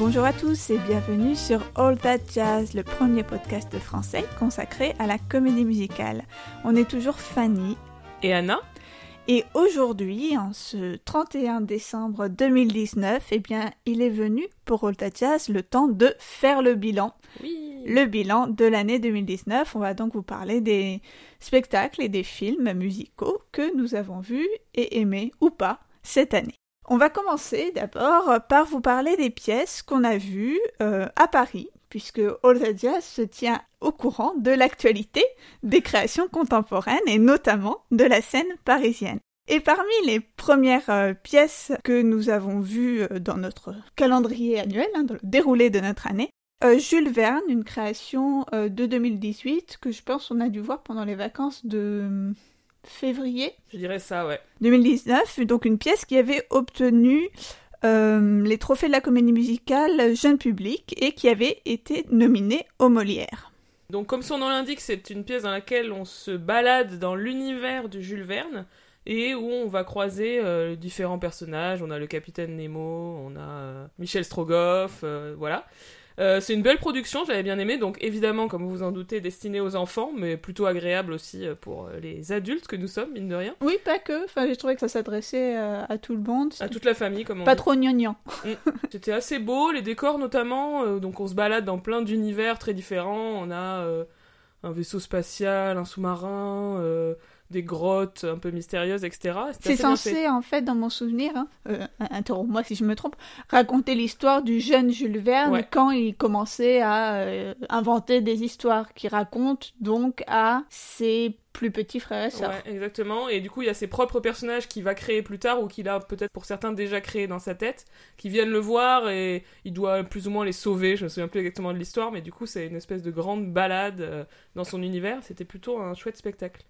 Bonjour à tous et bienvenue sur All That Jazz, le premier podcast français consacré à la comédie musicale. On est toujours Fanny et Anna. Et aujourd'hui, en ce 31 décembre 2019, eh bien, il est venu pour All That Jazz le temps de faire le bilan. Oui. Le bilan de l'année 2019. On va donc vous parler des spectacles et des films musicaux que nous avons vus et aimés ou pas cette année. On va commencer d'abord par vous parler des pièces qu'on a vues euh, à Paris, puisque Jazz se tient au courant de l'actualité des créations contemporaines et notamment de la scène parisienne. Et parmi les premières euh, pièces que nous avons vues euh, dans notre calendrier annuel, hein, dans le déroulé de notre année, Jules Verne, une création de 2018 que je pense on a dû voir pendant les vacances de février. Je dirais ça, ouais. 2019, donc une pièce qui avait obtenu euh, les trophées de la comédie musicale jeune public et qui avait été nominée au Molière. Donc comme son nom l'indique, c'est une pièce dans laquelle on se balade dans l'univers de Jules Verne et où on va croiser euh, différents personnages. On a le capitaine Nemo, on a euh, Michel Strogoff, voilà. Euh, c'est une belle production, j'avais bien aimé, donc évidemment, comme vous vous en doutez, destinée aux enfants, mais plutôt agréable aussi euh, pour euh, les adultes que nous sommes, mine de rien. Oui, pas que. Enfin, j'ai trouvé que ça s'adressait à tout le monde. À toute la famille, comme on Pas trop gnangnan. Mm. C'était assez beau, les décors notamment. donc on se balade dans plein d'univers très différents. On a un vaisseau spatial, un sous-marin des grottes un peu mystérieuses, etc. C'est censé, en fait, dans mon souvenir, hein, euh, interromps-moi si je me trompe, raconter l'histoire du jeune Jules Verne quand il commençait à euh, inventer des histoires qui racontent donc à ses plus petits frères et sœurs. Ouais, exactement. Et du coup, il y a ses propres personnages qu'il va créer plus tard ou qu'il a peut-être pour certains déjà créé dans sa tête, qui viennent le voir et il doit plus ou moins les sauver. Je me souviens plus exactement de l'histoire, mais du coup, c'est une espèce de grande balade euh, dans son univers. C'était plutôt un chouette spectacle.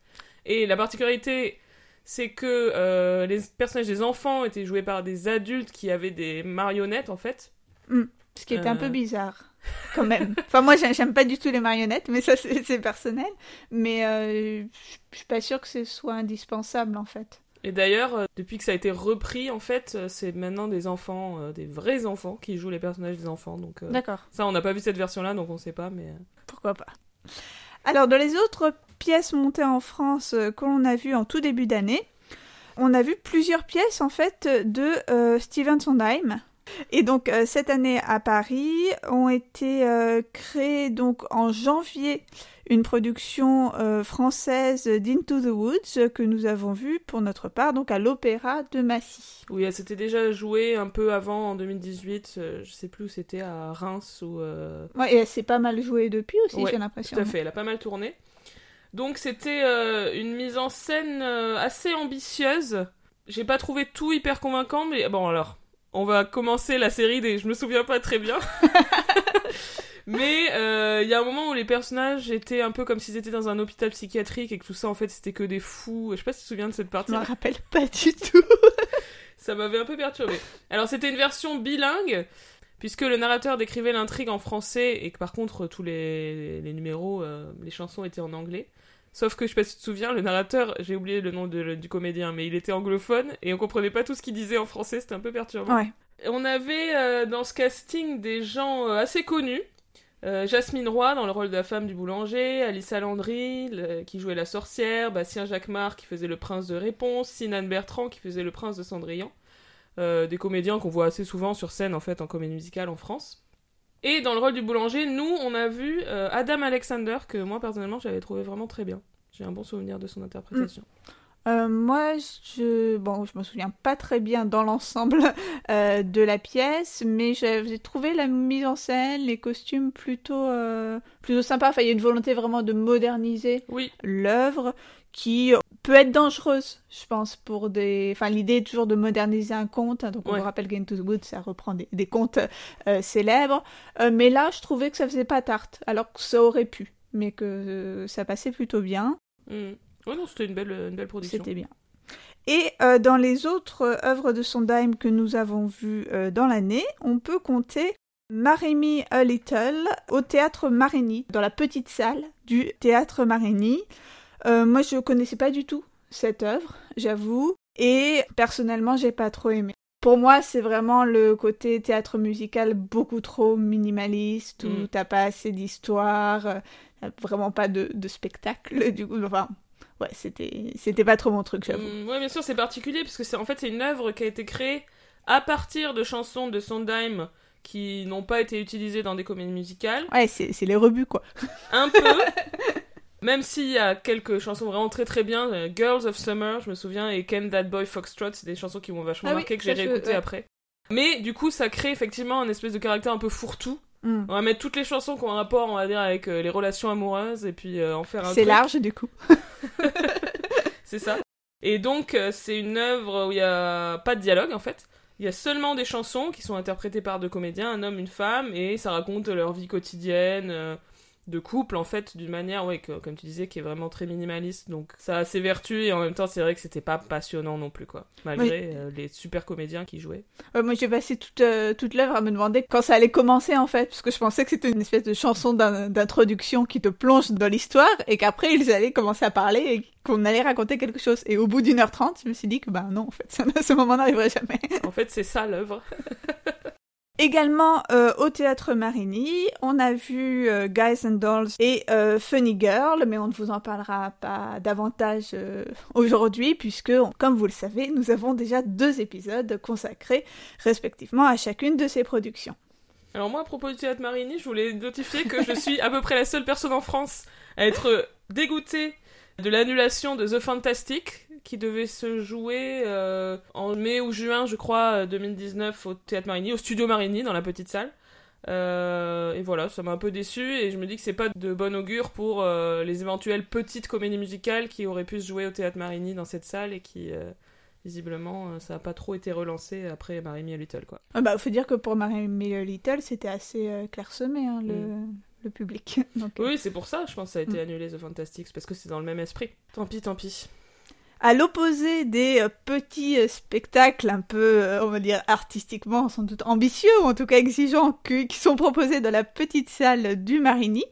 Et la particularité, c'est que euh, les personnages des enfants étaient joués par des adultes qui avaient des marionnettes, en fait. Hmm. Ce qui était un peu euh. bizarre, quand même. enfin, moi, j'aime pas du tout les marionnettes, mais ça, c'est personnel. Mais euh, je suis pas sûre que ce soit indispensable, en fait. Et d'ailleurs, depuis que ça a été repris, en fait, c'est maintenant des enfants, des vrais enfants, qui jouent les personnages des enfants. Donc, D'accord. Ça, on n'a pas vu cette version-là, donc on sait pas, mais... Pourquoi pas alors, dans les autres pièces montées en France euh, que l'on a vues en tout début d'année, on a vu plusieurs pièces en fait de euh, Steven Sondheim. Et donc euh, cette année à Paris ont été créées donc en janvier une production française d'Into the Woods que nous avons vue pour notre part donc à l'Opéra de Massy. Oui, elle s'était déjà jouée un peu avant en 2018, je sais plus où c'était à Reims ou. Ouais, et elle s'est pas mal jouée depuis aussi, j'ai l'impression. Tout à fait, elle a pas mal tourné. Donc c'était euh, une mise en scène euh, assez ambitieuse. J'ai pas trouvé tout hyper convaincant, mais bon alors, on va commencer la série des... Je me souviens pas très bien. mais il euh, y a un moment où les personnages étaient un peu comme s'ils étaient dans un hôpital psychiatrique et que tout ça en fait c'était que des fous. Je sais pas si tu te souviens de cette partie. Je me rappelle pas du tout. ça m'avait un peu perturbé. Alors c'était une version bilingue puisque le narrateur décrivait l'intrigue en français et que par contre tous les, numéros, les chansons étaient en anglais. Sauf que je sais pas si tu te souviens, le narrateur, j'ai oublié le nom du comédien, mais il était anglophone et on comprenait pas tout ce qu'il disait en français, c'était un peu perturbant. On avait euh, dans ce casting des gens euh, assez connus. Euh, Jasmine Roy dans le rôle de la femme du boulanger, Alice Landry qui jouait la sorcière, Bastien Jacquemart qui faisait le prince de Réponse, Sinan Bertrand qui faisait le prince de Cendrillon. des comédiens qu'on voit assez souvent sur scène en fait en comédie musicale en France. Et dans le rôle du boulanger, nous, on a vu euh, Adam Alexander, que moi, personnellement, j'avais trouvé vraiment très bien. J'ai un bon souvenir de son interprétation. Mm. Euh, moi, je bon, je me souviens pas très bien dans l'ensemble euh, de la pièce, mais j'ai trouvé la mise en scène, les costumes plutôt plutôt sympas. Enfin, il y a une volonté vraiment de moderniser oui. l'œuvre qui peut être dangereuse, je pense, pour des... Enfin, l'idée est toujours de moderniser un conte, hein, donc on vous rappelle Game to the Wood, ça reprend des, contes euh, célèbres, euh, mais là, je trouvais que ça faisait pas tarte, alors que ça aurait pu, mais que euh, ça passait plutôt bien. Mm. Oui, non, c'était une belle, une belle production. C'était bien. Et dans les autres œuvres de Sondheim que nous avons vues dans l'année, on peut compter Maremy a Little au théâtre Marigny, dans la petite salle du théâtre Marigny. Euh, moi, je connaissais pas du tout cette œuvre, j'avoue, et personnellement, j'ai pas trop aimé. pour moi, c'est vraiment le côté théâtre musical beaucoup trop minimaliste, où Mm. t'as pas assez d'histoire, euh, vraiment pas de, de spectacle, du coup, enfin, ouais, c'était, c'était pas trop mon truc, j'avoue. Mm, ouais, bien sûr, c'est particulier parce que c'est en fait c'est une œuvre qui a été créée à partir de chansons de Sondheim qui n'ont pas été utilisées dans des comédies musicales. Ouais, c'est, c'est les rebuts, quoi. Un peu. Même s'il y a quelques chansons vraiment très très bien, euh, Girls of Summer, je me souviens, et Can That Boy Foxtrot, c'est des chansons qui m'ont vachement Ah oui, marqué, que j'ai réécoutées ouais. après. Mais du coup, ça crée effectivement un espèce de caractère un peu fourre-tout. Mm. On va mettre toutes les chansons qui ont un rapport, on va dire, avec euh, les relations amoureuses, et puis euh, en faire un C'est large, du coup. C'est ça. Et donc, euh, c'est une œuvre où il y a pas de dialogue en fait. Il y a seulement des chansons qui sont interprétées par deux comédiens, un homme, une femme, et ça raconte leur vie quotidienne, de couple en fait, d'une manière, ouais, que- comme tu disais, qui est vraiment très minimaliste. Donc, ça a ses vertus, et en même temps, c'est vrai que c'était pas passionnant non plus, quoi. Malgré euh, les super comédiens qui jouaient. Ouais, moi, j'ai passé toute, euh, toute l'œuvre à me demander quand ça allait commencer, en fait, parce que je pensais que c'était une espèce de chanson d'in- d'introduction qui te plonge dans l'histoire, et qu'après, ils allaient commencer à parler, et qu'on allait raconter quelque chose. Et au bout d'une heure trente, je me suis dit que, bah non, en fait, ça, ce moment n'arriverait jamais. En fait, c'est ça l'œuvre. Également euh, au théâtre Marigny, on a vu euh, Guys and Dolls et euh, Funny Girl, mais on ne vous en parlera pas davantage aujourd'hui puisque, comme vous le savez, nous avons déjà deux épisodes consacrés respectivement à chacune de ces productions. Alors moi, à propos du théâtre Marigny, je voulais notifier que je suis à peu près la seule personne en France à être dégoûtée de l'annulation de The Fantastic, qui devait se jouer euh, en mai ou juin, je crois, euh, 2019 au théâtre Marigny, au studio Marigny, dans la petite salle. Euh, et voilà, ça m'a un peu déçu et je me dis que c'est pas de bon augure pour euh, les éventuelles petites comédies musicales qui auraient pu se jouer au théâtre Marigny dans cette salle et qui, euh, visiblement, euh, ça a pas trop été relancé après Marigny et Little, quoi. Ah bah, faut dire que pour Mary Miller Little, c'était assez euh, clairsemé, hein, le, Mm. le public. Donc, euh, Oui, c'est pour ça, je pense que ça a été Mm. annulé The Fantastics, parce que c'est dans le même esprit. Tant pis, tant pis. À l'opposé des euh, petits euh, spectacles un peu, euh, on va dire, artistiquement sans doute ambitieux, ou en tout cas exigeants, qui sont proposés dans la petite salle du Marigny,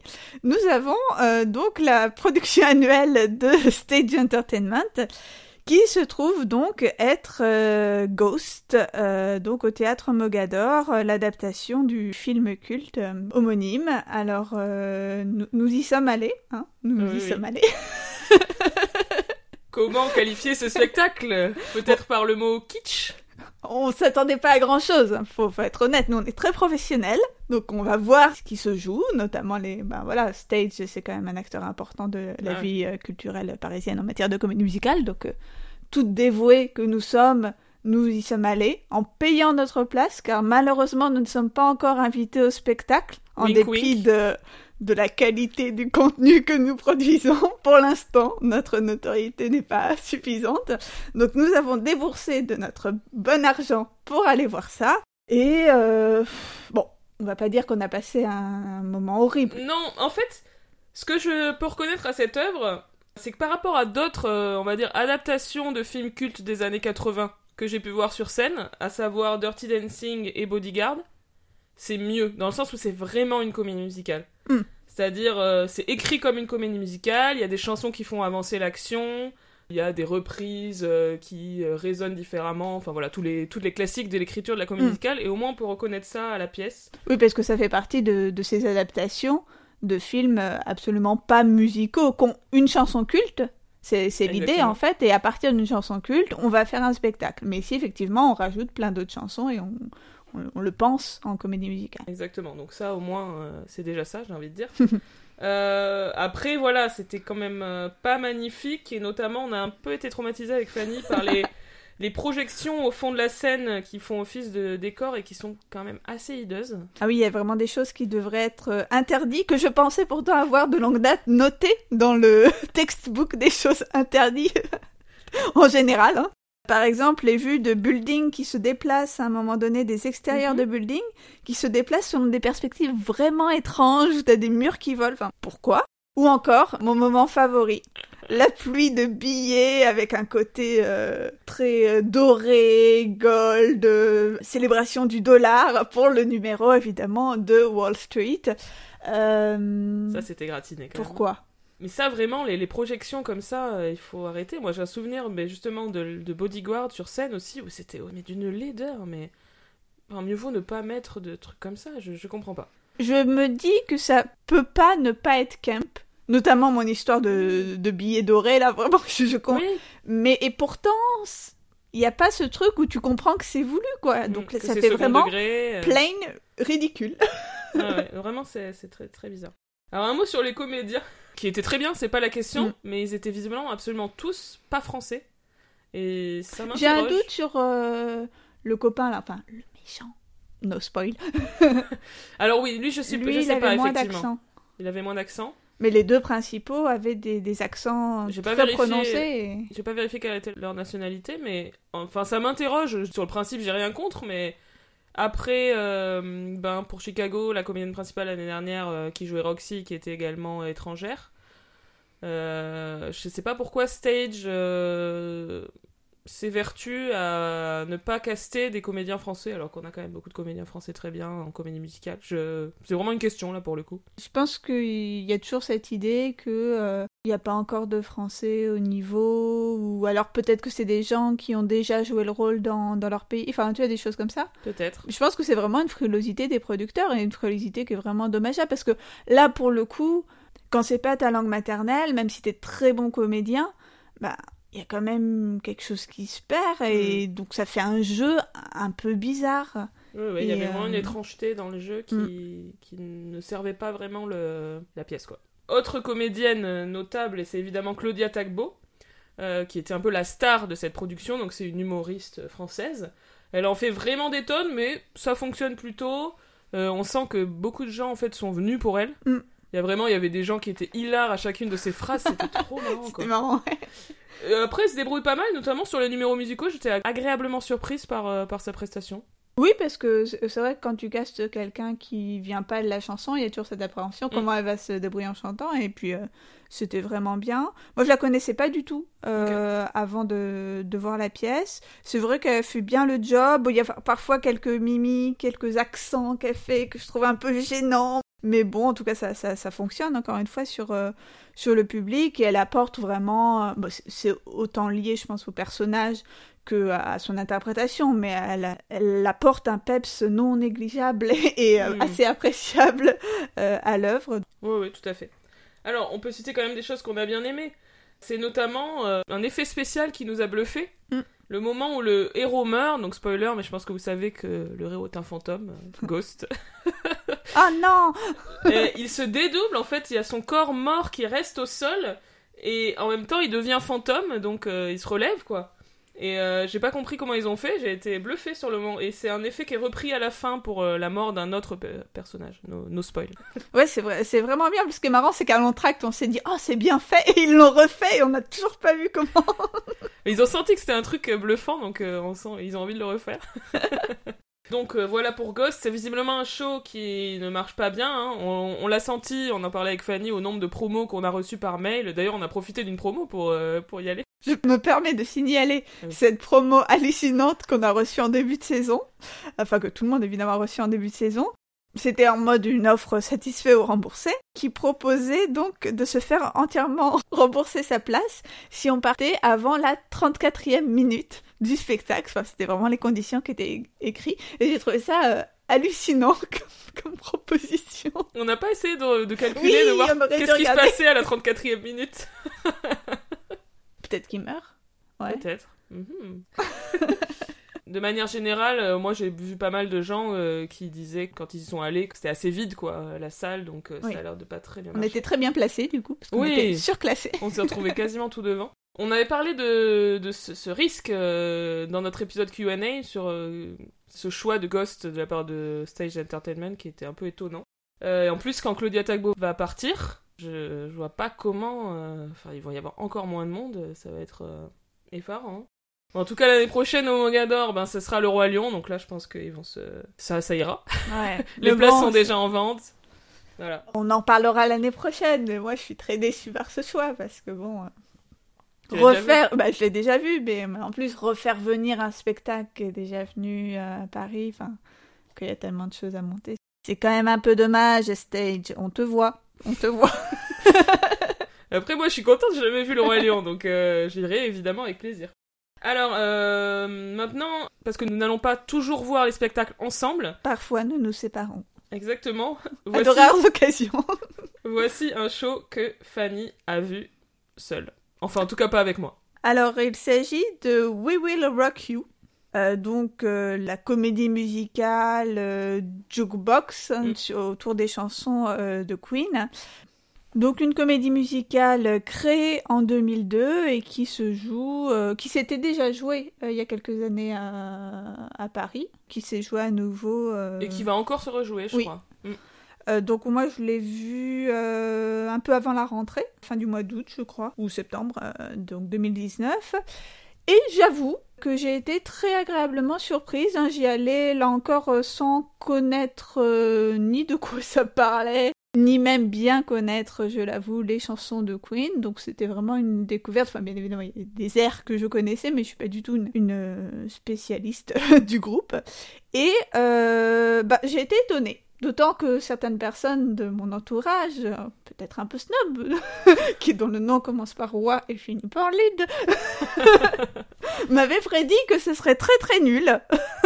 nous avons euh, donc la production annuelle de Stage Entertainment, qui se trouve donc être euh, Ghost, euh, donc au théâtre Mogador, euh, l'adaptation du film culte homonyme. Alors, euh, nous, nous y sommes allés, hein, nous Oui, y oui. sommes allés. Comment qualifier ce spectacle Peut-être par le mot kitsch on s'attendait pas à grand chose, faut, faut être honnête, nous on est très professionnels, donc on va voir ce qui se joue, notamment les, ben voilà, Stage c'est quand même un acteur important de la Ah. vie euh, culturelle parisienne en matière de comédie musicale, donc euh, toutes dévouées que nous sommes, nous y sommes allés, en payant notre place, car malheureusement nous ne sommes pas encore invités au spectacle, en Wink, dépit wink. de de la qualité du contenu que nous produisons. Pour l'instant, notre notoriété n'est pas suffisante. Donc nous avons déboursé de notre bon argent pour aller voir ça. Et euh, bon, on va pas dire qu'on a passé un moment horrible. Non, en fait, ce que je peux reconnaître à cette œuvre, c'est que par rapport à d'autres, euh, on va dire, adaptations de films cultes des années 80 que j'ai pu voir sur scène, à savoir Dirty Dancing et Bodyguard, c'est mieux, dans le sens où c'est vraiment une comédie musicale. Hmm. C'est-à-dire, euh, c'est écrit comme une comédie musicale, il y a des chansons qui font avancer l'action, il y a des reprises euh, qui euh, résonnent différemment, enfin voilà, tous les, toutes les classiques de l'écriture de la comédie Hmm. musicale, et au moins on peut reconnaître ça à la pièce. Oui, parce que ça fait partie de, de ces adaptations de films absolument pas musicaux, qui ont une chanson culte. C'est l'idée en fait, et à partir d'une chanson culte, on va faire un spectacle. Mais si effectivement on rajoute plein d'autres chansons et on, on, on le pense en comédie musicale. Exactement, donc ça au moins euh, c'est déjà ça, j'ai envie de dire. Euh, après voilà, c'était quand même euh, pas magnifique et notamment on a un peu été traumatisé avec Fanny par les, les projections au fond de la scène qui font office de décor et qui sont quand même assez hideuses. Ah oui, il y a vraiment des choses qui devraient être interdites, que je pensais pourtant avoir de longue date notées dans le textbook des choses interdites en général. hein. Par exemple, les vues de buildings qui se déplacent à un moment donné, des extérieurs Mhm. de buildings, qui se déplacent selon des perspectives vraiment étranges, où t'as des murs qui volent, enfin, pourquoi? Ou encore, mon moment favori, la pluie de billets avec un côté euh, très euh, doré, gold, euh, célébration du dollar pour le numéro évidemment de Wall Street. Ça c'était gratiné quand même. Mais ça, vraiment, les, les projections comme ça, euh, il faut arrêter. Moi, j'ai un souvenir mais justement de, de Bodyguard sur scène aussi, où c'était oh, mais d'une laideur, mais enfin, mieux vaut ne pas mettre de trucs comme ça, je, je comprends pas. Je me dis que ça peut pas ne pas être camp. Notamment mon histoire de, de billets dorés, là, vraiment, je, je comprends. Oui, Mais, et pourtant, il n'y a pas ce truc où tu comprends que c'est voulu, quoi. Donc que ça fait vraiment degré, euh, plain ridicule. ouais, vraiment, c'est c'est très, très bizarre. Alors, un mot sur les comédiens, qui étaient très bien, c'est pas la question, Mm. mais ils étaient visiblement absolument tous pas français. Et ça J'ai un doute sur euh, le copain, là, enfin, le méchant. No spoil. Alors, oui, lui, je sais, Lui, je il avait moins effectivement. d'accent. Il avait moins d'accent. Mais les deux principaux avaient des, des accents J'ai pas vérifié. prononcés. et- J'ai pas vérifié quelle était leur nationalité, mais enfin ça m'interroge. Sur le principe, j'ai rien contre, mais après, euh, ben pour Chicago, la comédienne principale l'année dernière euh, qui jouait Roxy, qui était également étrangère. euh, je sais pas pourquoi Stage euh, s'évertue à ne pas caster des comédiens français, alors qu'on a quand même beaucoup de comédiens français très bien en comédie musicale. Je... C'est vraiment une question là pour le coup. Je pense qu'il y a toujours cette idée que euh, il n'y a pas encore de français au niveau, ou alors peut-être que c'est des gens qui ont déjà joué le rôle dans, dans leur pays. Enfin, tu vois, des choses comme ça. Peut-être. Je pense que c'est vraiment une frilosité des producteurs et une frilosité qui est vraiment dommageable parce que là, pour le coup, quand c'est pas ta langue maternelle, même si t'es très bon comédien, bah il y a quand même quelque chose qui se perd et donc ça fait un jeu un peu bizarre. Oui, oui, il y avait vraiment une euh, étrangeté dans le jeu qui, Mm. qui ne servait pas vraiment le, la pièce. quoi. Autre comédienne notable, et c'est évidemment Claudia Tagbo, euh, qui était un peu la star de cette production, donc c'est une humoriste française. Elle en fait vraiment des tonnes, mais ça fonctionne plutôt. Euh, on sent que beaucoup de gens en fait sont venus pour elle. Mm. Il y a vraiment, il y avait des gens qui étaient hilars à chacune de ses phrases, c'était trop marrant. quoi. Marrant. Euh, après, elle se débrouille pas mal, notamment sur les numéros musicaux. J'étais agréablement surprise par, euh, par sa prestation. Oui, parce que c'est vrai que quand tu castes quelqu'un qui vient pas de la chanson, il y a toujours cette appréhension, comment elle va se débrouiller en chantant, et puis euh, c'était vraiment bien. Moi, je la connaissais pas du tout euh, avant de, de voir la pièce. C'est vrai qu'elle fait bien le job. Il y a parfois quelques mimiques, quelques accents qu'elle fait que je trouve un peu gênants. Mais bon, en tout cas, ça, ça, ça fonctionne encore une fois sur, euh, sur le public et elle apporte vraiment. euh, bon, c'est- autant lié, je pense, au personnage que à son interprétation, mais elle, elle apporte un peps non négligeable et, euh, Mm. assez appréciable à l'œuvre. Oui, oui, tout à fait. Alors, on peut citer quand même des choses qu'on a bien aimées. C'est notamment un effet spécial qui nous a bluffé. Mm. Le moment où le héros meurt, donc spoiler, mais je pense que vous savez que le héros est un fantôme, Ghost. Ah non Et il se dédouble, en fait, il y a son corps mort qui reste au sol, et en même temps il devient fantôme, donc euh, il se relève, quoi. Et euh, j'ai pas compris comment ils ont fait, j'ai été bluffé sur le moment. Et c'est un effet qui est repris à la fin pour euh, la mort d'un autre pe- personnage. No, no spoil. Ouais, c'est vrai, c'est vraiment bien. Ce qui est marrant, c'est qu'à l'entracte, on s'est dit, oh, c'est bien fait, et ils l'ont refait, et on n'a toujours pas vu comment. Ils ont senti que c'était un truc bluffant, donc euh, on sent, ils ont envie de le refaire. donc euh, voilà pour Ghost, c'est visiblement un show qui ne marche pas bien. hein. On, on l'a senti, on en parlait avec Fanny, au nombre de promos qu'on a reçus par mail. D'ailleurs, on a profité d'une promo pour, euh, pour y aller. Je me permets de signaler Ah oui. cette promo hallucinante qu'on a reçue en début de saison, enfin que tout le monde évidemment a reçue en début de saison. C'était en mode une offre satisfait ou remboursée, qui proposait donc de se faire entièrement rembourser sa place si on partait avant la 34e minute du spectacle. Enfin, c'était vraiment les conditions qui étaient écrites. Et j'ai trouvé ça euh, hallucinant comme, comme proposition. On n'a pas essayé de, de calculer, Oui, de voir qu'est-ce qui se passait à la 34e minute. Peut-être qu'il meurt. Ouais. Peut-être. Mhm. de manière générale, euh, moi j'ai vu pas mal de gens euh, qui disaient quand ils y sont allés que c'était assez vide quoi, la salle, donc euh, Oui. ça a l'air de pas très bien On marcher. était très bien placés du coup, parce qu'on Oui. était surclassés. On s'est retrouvé quasiment tout devant. On avait parlé de, de ce, ce risque euh, dans notre épisode Q&A sur euh, ce choix de Ghost de la part de Stage Entertainment qui était un peu étonnant. Euh, et en plus, quand Claudia Tagbo va partir, je, je vois pas comment... euh, Enfin, il va y avoir encore moins de monde, ça va être euh, effarant. hein. En tout cas, l'année prochaine au Mogador, ben, ce sera le Roi Lion, donc là, je pense qu'ils vont se... Ça, ça ira. Ouais. Les places bon, sont déjà en vente. Voilà. On en parlera l'année prochaine, mais moi je suis très déçue par ce choix parce que bon. euh, Tu l'as déjà refaire, bah, je l'ai déjà vu, mais en plus refaire venir un spectacle qui est déjà venu à Paris, enfin, qu'il y a tellement de choses à monter. C'est quand même un peu dommage, Stage. On te voit, on te voit. Après, moi, je suis contente, j'ai jamais vu le Roi Lion, donc euh, j'irai évidemment avec plaisir. Alors, euh, maintenant, parce que nous n'allons pas toujours voir les spectacles ensemble. Parfois, nous nous séparons. Exactement. À de rares occasions. voici un show que Fanny a vu seule. Enfin, en tout cas, pas avec moi. Alors, il s'agit de We Will Rock You. Euh, donc euh, la comédie musicale euh, Jukebox hein, Mm. autour des chansons de Queen. Donc une comédie musicale créée en 2002 et qui se joue, qui s'était déjà jouée il y a quelques années à, à Paris, qui s'est jouée à nouveau. Et qui va encore se rejouer, je Oui. crois. Mm. Euh, donc moi je l'ai vu euh, un peu avant la rentrée, fin du mois d'août je crois, ou septembre, euh, donc 2019. Et j'avoue que j'ai été très agréablement surprise. hein. J'y allais là encore sans connaître ni de quoi ça parlait, ni même bien connaître, je l'avoue, les chansons de Queen. Donc c'était vraiment une découverte. Enfin bien évidemment il y a des airs que je connaissais, mais je suis pas du tout une, spécialiste du groupe. Et bah, j'ai été étonnée. D'autant que certaines personnes de mon entourage, euh, peut-être un peu snob, qui dont le nom commence par roi et finit par lid, m'avaient prédit que ce serait très très nul.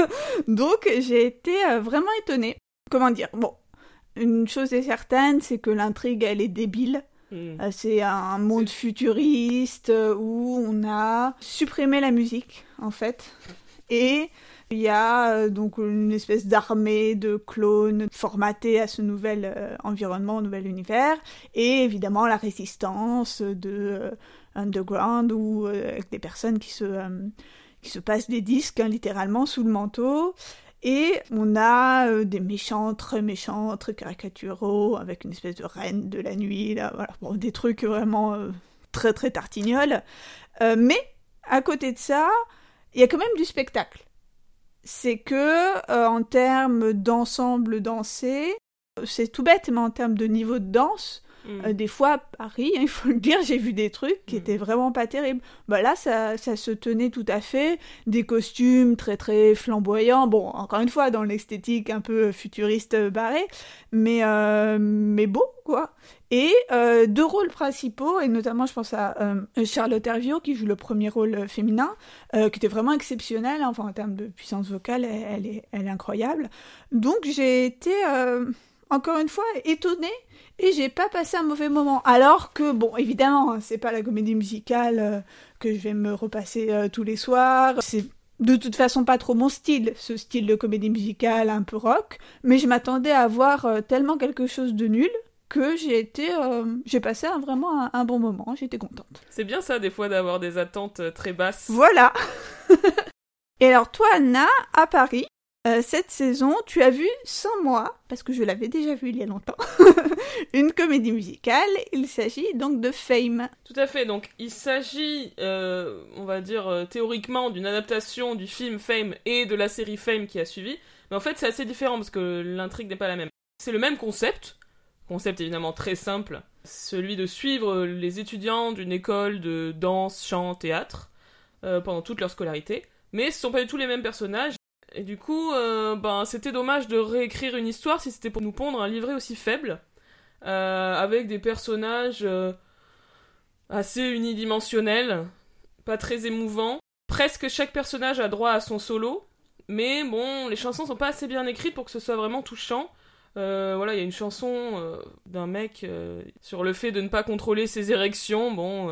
Donc j'ai été euh, vraiment étonnée. Comment dire? Bon, une chose est certaine, c'est que l'intrigue elle est débile. Mm. Euh, C'est un monde futuriste où on a supprimé la musique, en fait. Et il y a donc une espèce d'armée de clones formatés à ce nouvel euh, environnement, au nouvel univers. Et évidemment la résistance de euh, Underground ou euh, avec des personnes qui se, qui se passent des disques hein, littéralement sous le manteau. Et on a des méchants, très méchants, très caricaturaux, avec une espèce de reine de la nuit, là, voilà. Des trucs vraiment très très tartignoles. Mais à côté de ça, il y a quand même du spectacle. C'est que euh, en termes d'ensemble dansé, c'est tout bête, mais en termes de niveau de danse, Mm. euh, des fois, à Paris, hein, il faut le dire, j'ai vu des trucs qui Mm. étaient vraiment pas terribles. Bah là, ça, ça se tenait tout à fait. Des costumes très très flamboyants. Bon, encore une fois, dans l'esthétique un peu futuriste euh, barré, mais, euh, mais beau, quoi. Et euh, deux rôles principaux, et notamment, je pense à Charlotte Hervieux, qui joue le premier rôle féminin, qui était vraiment exceptionnel. hein. Enfin, en termes de puissance vocale, elle, elle est, elle est incroyable. Donc, j'ai été, encore une fois, étonnée et j'ai pas passé un mauvais moment. Alors que, bon, évidemment, hein, c'est pas la comédie musicale euh, que je vais me repasser euh, tous les soirs. C'est de toute façon pas trop mon style, ce style de comédie musicale un peu rock. Mais je m'attendais à voir euh, tellement quelque chose de nul que j'ai été, euh, j'ai passé un- vraiment un, un bon moment. J'étais contente. C'est bien ça, des fois, d'avoir des attentes très basses. Voilà. Et alors toi, Anna, à Paris, euh, cette saison, tu as vu sans moi, parce que je l'avais déjà vu il y a longtemps, une comédie musicale. Il s'agit donc de Fame. Tout à fait, donc il s'agit, euh, on va dire euh, théoriquement, d'une adaptation du film Fame et de la série Fame qui a suivi, mais en fait c'est assez différent parce que l'intrigue n'est pas la même. C'est le même concept, concept évidemment très simple, celui de suivre les étudiants d'une école de danse, chant, théâtre pendant toute leur scolarité, mais ce sont pas du tout les mêmes personnages. Et du coup, euh, ben, c'était dommage de réécrire une histoire si c'était pour nous pondre un livret aussi faible, euh, avec des personnages euh, assez unidimensionnels, pas très émouvants. Presque chaque personnage a droit à son solo, mais bon, les chansons sont pas assez bien écrites pour que ce soit vraiment touchant. Voilà, il y a une chanson d'un mec sur le fait de ne pas contrôler ses érections. Bon,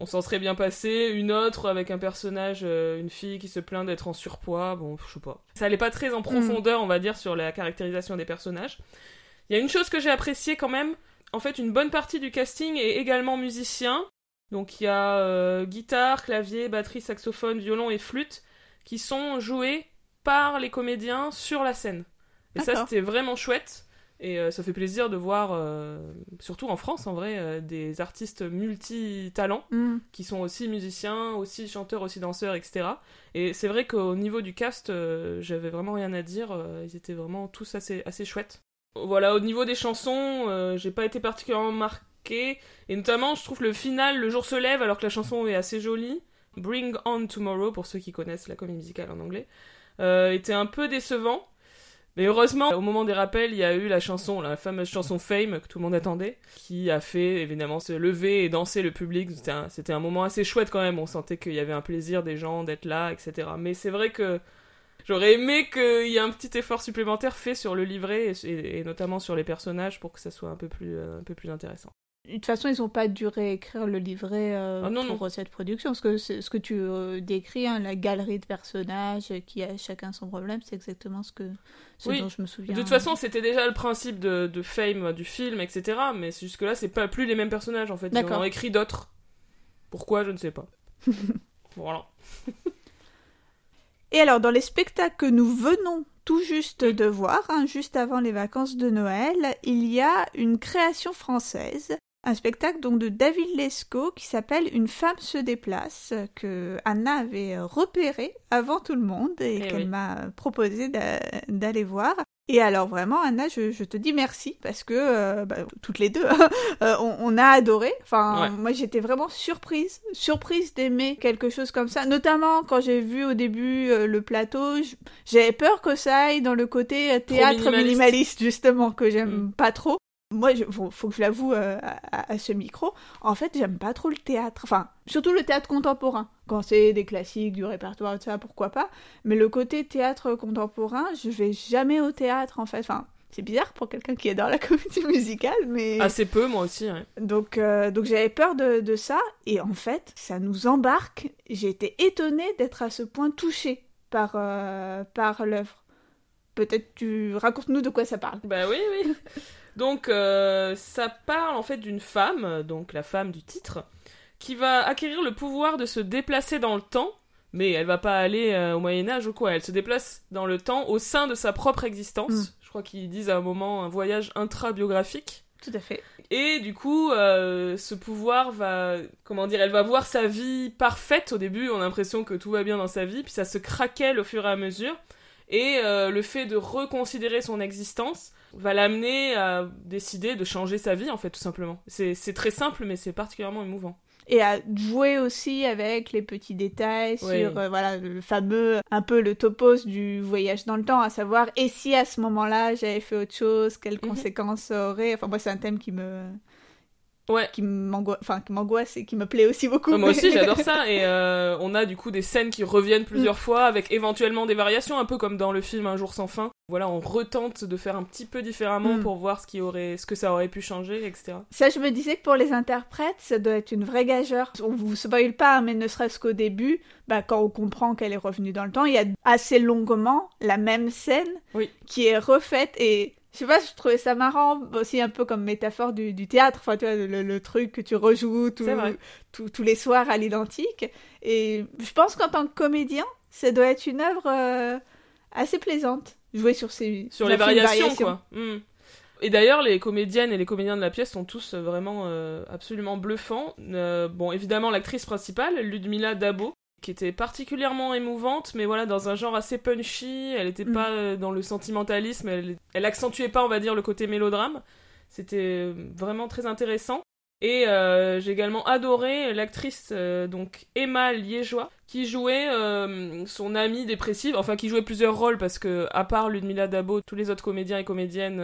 on s'en serait bien passé. Une autre avec un personnage, euh, une fille qui se plaint d'être en surpoids. Bon, je sais pas. Ça allait pas très en profondeur, on va dire, sur la caractérisation des personnages. Il y a une chose que j'ai appréciée quand même. En fait, une bonne partie du casting est également musicien. Donc il y a euh, guitare, clavier, batterie, saxophone, violon et flûte qui sont joués par les comédiens sur la scène. Et ça, c'était vraiment chouette. Et euh, ça fait plaisir de voir, euh, surtout en France en vrai, euh, des artistes multi-talents Hmm. qui sont aussi musiciens, aussi chanteurs, aussi danseurs, etc. Et c'est vrai qu'au niveau du cast, j'avais vraiment rien à dire. ils étaient vraiment tous assez, assez chouettes. Voilà, au niveau des chansons, j'ai pas été particulièrement marquée. Et notamment, je trouve le final, Le jour se lève, alors que la chanson est assez jolie. Bring on Tomorrow, pour ceux qui connaissent la comédie musicale en anglais, était un peu décevant. Mais heureusement, au moment des rappels, il y a eu la chanson, la fameuse chanson Fame que tout le monde attendait, qui a fait évidemment se lever et danser le public. C'était un, moment assez chouette quand même. On sentait qu'il y avait un plaisir des gens d'être là, etc. Mais c'est vrai que j'aurais aimé qu'il y ait un petit effort supplémentaire fait sur le livret et, notamment sur les personnages pour que ça soit un peu plus, euh, un peu plus intéressant. De toute façon, ils n'ont pas dû réécrire le livret euh, Ah non, pour non. cette production. Ce que, ce que tu euh, décris, hein, la galerie de personnages qui a chacun son problème, c'est exactement ce, que, ce Oui. dont je me souviens. De toute façon, c'était déjà le principe de, de Fame du film, etc. Mais c'est jusque là, c'est pas plus les mêmes personnages en fait. Ils en ont écrit d'autres. Pourquoi, je ne sais pas. voilà. Et alors, dans les spectacles que nous venons tout juste de voir, hein, juste avant les vacances de Noël, il y a une création française, un spectacle donc de David Lescaut qui s'appelle Une femme se déplace, que Anna avait repéré avant tout le monde et Eh qu'elle oui. m'a proposé d'a- d'aller voir. Et alors vraiment, Anna, je, je te dis merci parce que euh, bah, toutes les deux, euh, on, on a adoré. Enfin, Ouais. moi j'étais vraiment surprise, surprise d'aimer quelque chose comme ça. Notamment quand j'ai vu au début euh, le plateau, j'avais peur que ça aille dans le côté théâtre minimaliste. minimaliste. justement que j'aime Mm. pas trop. Moi, il faut, faut que je l'avoue euh, à, à ce micro, en fait, j'aime pas trop le théâtre. Enfin, surtout le théâtre contemporain. Quand c'est des classiques, du répertoire, tout ça, pourquoi pas. Mais le côté théâtre contemporain, je vais jamais au théâtre, en fait. Enfin, c'est bizarre pour quelqu'un qui adore la comédie musicale, mais... Assez peu, moi aussi. ouais. Donc, euh, donc j'avais peur de, de ça, et en fait, ça nous embarque. J'ai été étonnée d'être à ce point touchée par, euh, par l'œuvre. Peut-être tu racontes-nous de quoi ça parle. Bah oui, oui. Donc, euh, ça parle en fait d'une femme, donc la femme du titre, qui va acquérir le pouvoir de se déplacer dans le temps, mais elle va pas aller euh, au Moyen-Âge ou quoi. Elle se déplace dans le temps au sein de sa propre existence. Mm. Je crois qu'ils disent à un moment un voyage intra-biographique. Tout à fait. Et du coup, euh, ce pouvoir va, comment dire, elle va voir sa vie parfaite. Au début, on a l'impression que tout va bien dans sa vie, puis ça se craquelle au fur et à mesure. Et euh, le fait de reconsidérer son existence va l'amener à décider de changer sa vie, en fait, tout simplement. C'est très simple, mais c'est particulièrement émouvant. Et à jouer aussi avec les petits détails sur Oui. euh, voilà le fameux un peu le topos du voyage dans le temps, à savoir et si à ce moment-là j'avais fait autre chose, quelles Mhm. conséquences ça aurait? Enfin moi c'est un thème qui me Ouais. qui m'angoisse, enfin qui m'angoisse et qui me plaît aussi beaucoup. Ouais, moi aussi, j'adore ça. Et euh, on a du coup des scènes qui reviennent plusieurs fois, avec éventuellement des variations, un peu comme dans le film Un jour sans fin. Voilà, on retente de faire un petit peu différemment Mm. pour voir ce, qui aurait, ce que ça aurait pu changer, etc. Ça, je me disais que pour les interprètes, ça doit être une vraie gageure. On vous spoil pas, hein, mais ne serait-ce qu'au début, bah, quand on comprend qu'elle est revenue dans le temps, il y a assez longuement la même scène Oui. qui est refaite et je sais pas, je trouvais ça marrant aussi un peu comme métaphore du, du théâtre. Enfin, tu vois, le, le truc que tu rejoues tout- tout- tous les soirs à l'identique. Et je pense qu'en tant que comédien, ça doit être une œuvre euh, assez plaisante. Jouer sur ces sur les variations, variation. quoi. Mm. Et d'ailleurs, les comédiennes et les comédiens de la pièce sont tous euh, vraiment euh, absolument bluffants. Euh, bon, évidemment, l'actrice principale, Ludmila Dabo, qui était particulièrement émouvante, mais voilà, dans un genre assez punchy. Elle n'était Mm. pas euh, dans le sentimentalisme, elle, elle accentuait pas, on va dire, le côté mélodrame. C'était euh, vraiment très intéressant. Et euh, j'ai également adoré l'actrice euh, donc Emma Liégeois qui jouait euh, son amie dépressive, enfin qui jouait plusieurs rôles parce que à part Ludmila Dabo, tous les autres comédiens et comédiennes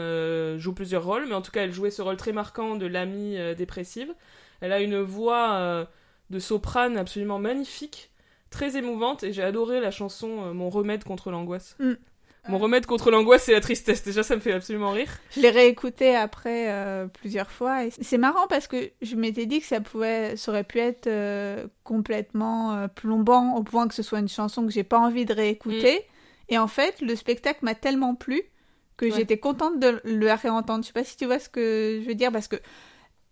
jouent plusieurs rôles, mais en tout cas elle jouait ce rôle très marquant de l'amie dépressive. Elle a une voix de soprane absolument magnifique, très émouvante et j'ai adoré la chanson euh, Mon remède contre l'angoisse. Mm. Mon remède contre l'angoisse c'est la tristesse. Déjà ça me fait absolument rire. Je l'ai réécouté après euh, plusieurs fois et c'est marrant parce que je m'étais dit que ça pouvait, ça aurait pu être euh, complètement euh, plombant au point que ce soit une chanson que j'ai pas envie de réécouter. Et en fait, le spectacle m'a tellement plu que Ouais. j'étais contente de le réentendre. Je sais pas si tu vois ce que je veux dire parce que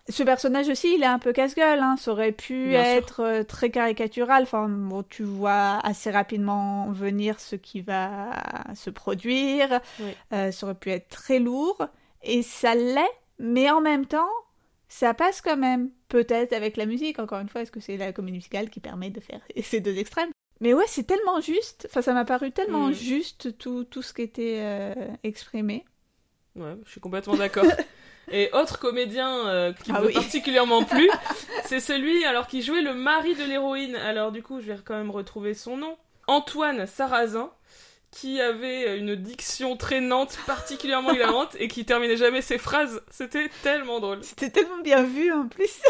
ce personnage aussi, il est un peu casse-gueule. Hein. Ça aurait pu Bien être euh, très caricatural. Enfin, bon, tu vois assez rapidement venir ce qui va se produire. Oui. Euh, ça aurait pu être très lourd. Et ça l'est, mais en même temps, ça passe quand même. Peut-être avec la musique, encore une fois, est-ce que c'est la comédie musicale qui permet de faire ces deux extrêmes? Mais ouais, c'est tellement juste. Enfin, ça m'a paru tellement Mm. juste tout, tout ce qui était euh, exprimé. Ouais, je suis complètement d'accord. Et autre comédien euh, qui Ah m'a oui. particulièrement plu, c'est celui alors qui jouait le mari de l'héroïne. Alors du coup, je vais quand même retrouver son nom. Antoine Sarrazin, qui avait une diction traînante particulièrement hilarante et qui terminait jamais ses phrases. C'était tellement drôle. C'était tellement bien vu en plus.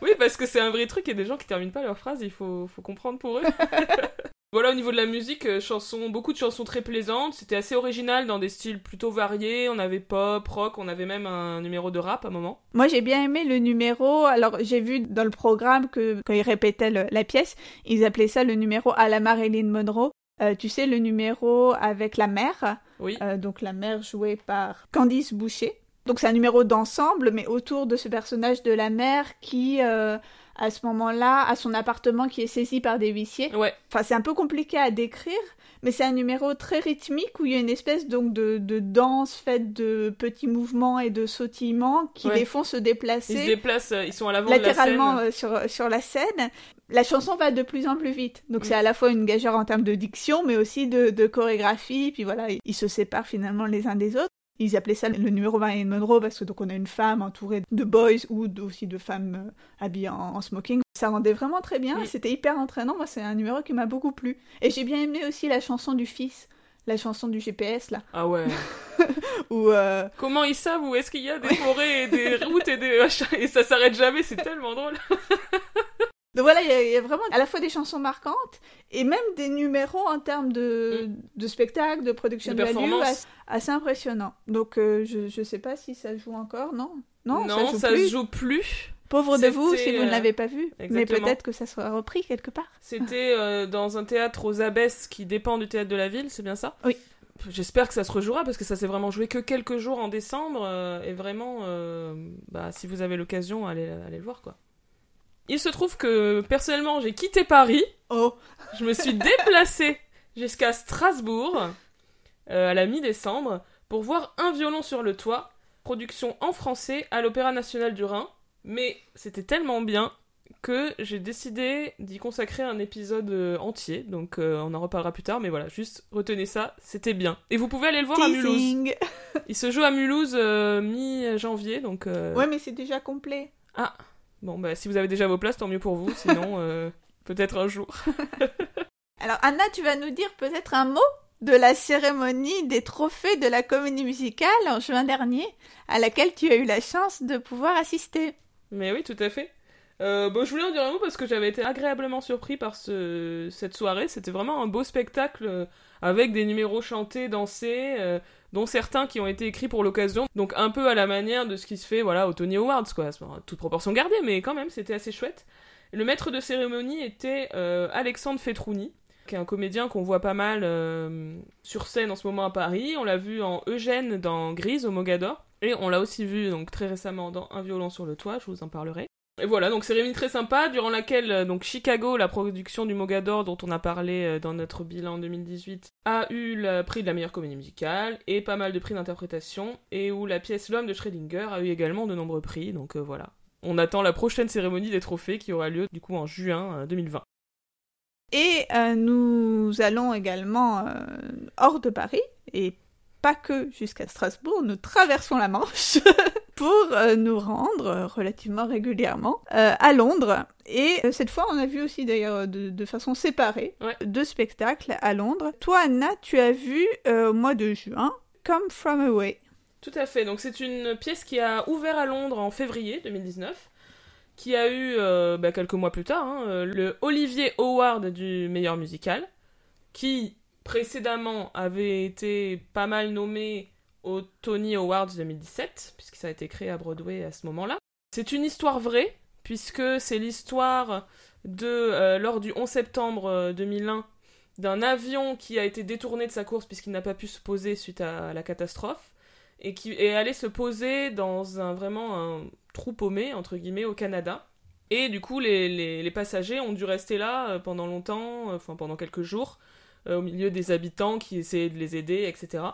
Oui, parce que c'est un vrai truc, il y a des gens qui terminent pas leurs phrases, il faut, faut comprendre pour eux. voilà, au niveau de la musique, euh, chansons, beaucoup de chansons très plaisantes, c'était assez original dans des styles plutôt variés, on avait pop, rock, on avait même un numéro de rap à un moment. Moi, j'ai bien aimé le numéro. Alors, j'ai vu dans le programme que quand ils répétaient le- la pièce, ils appelaient ça le numéro à la Marilyn Monroe. Euh, tu sais, le numéro avec la mère. Oui. Euh, donc, la mère jouée par Candice Boucher. Donc, c'est un numéro d'ensemble, mais autour de ce personnage de la mère qui, à ce moment-là, a son appartement qui est saisi par des huissiers. Ouais, Enfin, c'est un peu compliqué à décrire, mais c'est un numéro très rythmique où il y a une espèce donc de, de danse faite de petits mouvements et de sautillements qui Ouais. les font se ils se déplacer déplacent, euh, ils sont à l'avant de la latéralement scène. euh, sur, sur la scène. La chanson va de plus en plus vite. Donc Mm. c'est à la fois une gageure en termes de diction, mais aussi de, de chorégraphie. Puis voilà, ils se séparent finalement les uns des autres. Ils appelaient ça le numéro Marilyn Monroe parce que donc on a une femme entourée de boys ou aussi de femmes euh, habillées en, en smoking. Ça rendait vraiment très bien. Mm. C'était hyper entraînant. Moi, c'est un numéro qui m'a beaucoup plu. Et j'ai bien aimé aussi la chanson du fils, la chanson du GPS là, Ah ouais. euh, Comment ils savent où est-ce qu'il y a des forêts et des routes et des et ça s'arrête jamais, c'est tellement drôle. Donc voilà, il y, a- il y a vraiment à la fois des chansons marquantes et même des numéros en termes de, de spectacle, de production De value assez, assez impressionnant. Donc euh, je, je sais pas si ça joue encore, non? Non, non, ça joue ça plus. se joue plus. Pauvre de vous si vous ne euh, l'avez pas vu. Mais peut-être que ça sera repris quelque part. C'était euh, dans un théâtre aux Abbesses qui dépend du théâtre de la ville, c'est bien ça? Oui. J'espère que ça se rejouera parce que ça s'est vraiment joué que quelques jours en décembre euh, et vraiment, bah, si vous avez l'occasion, allez, allez le voir quoi. Il se trouve que personnellement j'ai quitté Paris, Oh je me suis déplacée jusqu'à Strasbourg euh, à la mi-décembre pour voir Un violon sur le toit, production en français à l'Opéra national du Rhin. Mais c'était tellement bien que j'ai décidé d'y consacrer un épisode euh, entier, donc euh, on en reparlera plus tard, mais voilà, juste retenez ça, c'était bien. Et vous pouvez aller le voir à Mulhouse. Il se joue à Mulhouse euh, mi-janvier, donc Ouais, mais c'est déjà complet. Bon, bah si vous avez déjà vos places, tant mieux pour vous, sinon euh, peut-être un jour. Alors Anna, tu vas nous dire peut-être un mot de la cérémonie des trophées de la comédie musicale en juin dernier, à laquelle tu as eu la chance de pouvoir assister. Mais oui, tout à fait. Euh, bon, je voulais en dire un mot parce que j'avais été agréablement surpris par ce, cette soirée. C'était vraiment un beau spectacle euh, avec des numéros chantés, dansés, euh, dont certains qui ont été écrits pour l'occasion. Donc un peu à la manière de ce qui se fait voilà, au Tony Awards, quoi. Toute proportion gardée, mais quand même, c'était assez chouette. Le maître de cérémonie était euh, Alexandre Fetrouni, qui est un comédien qu'on voit pas mal euh, sur scène en ce moment à Paris. On l'a vu en Eugène dans Grise au Mogador. Et on l'a aussi vu donc très récemment dans Un violon sur le toit, je vous en parlerai. Et voilà, donc cérémonie très sympa, durant laquelle euh, donc Chicago, la production du Mogador dont on a parlé euh, dans notre bilan 2018, a eu le prix de la meilleure comédie musicale et pas mal de prix d'interprétation, et où la pièce L'homme de Schrödinger a eu également de nombreux prix, donc euh, voilà. On attend la prochaine cérémonie des trophées qui aura lieu du coup en juin euh, 2020. Et nous allons également hors de Paris, et pas que jusqu'à Strasbourg, nous traversons la Manche pour euh, nous rendre euh, relativement régulièrement euh, à Londres. Et cette fois, on a vu aussi d'ailleurs de, de façon séparée Ouais. deux spectacles à Londres. Toi, Anna, tu as vu au mois de juin Come From Away. Tout à fait. Donc c'est une pièce qui a ouvert à Londres en février 2019, qui a eu euh, bah, quelques mois plus tard hein, le Olivier Award du meilleur musical, qui précédemment avait été pas mal nommé au Tony Awards 2017, puisque ça a été créé à Broadway à ce moment-là. C'est une histoire vraie, puisque c'est l'histoire de euh, lors du 11 septembre euh, 2001 d'un avion qui a été détourné de sa course puisqu'il n'a pas pu se poser suite à la catastrophe et qui est allé se poser dans un vraiment un trou paumé entre guillemets au Canada. Et du coup, les, passagers ont dû rester là euh, pendant longtemps, euh, enfin pendant quelques jours, euh, au milieu des habitants qui essayaient de les aider, etc.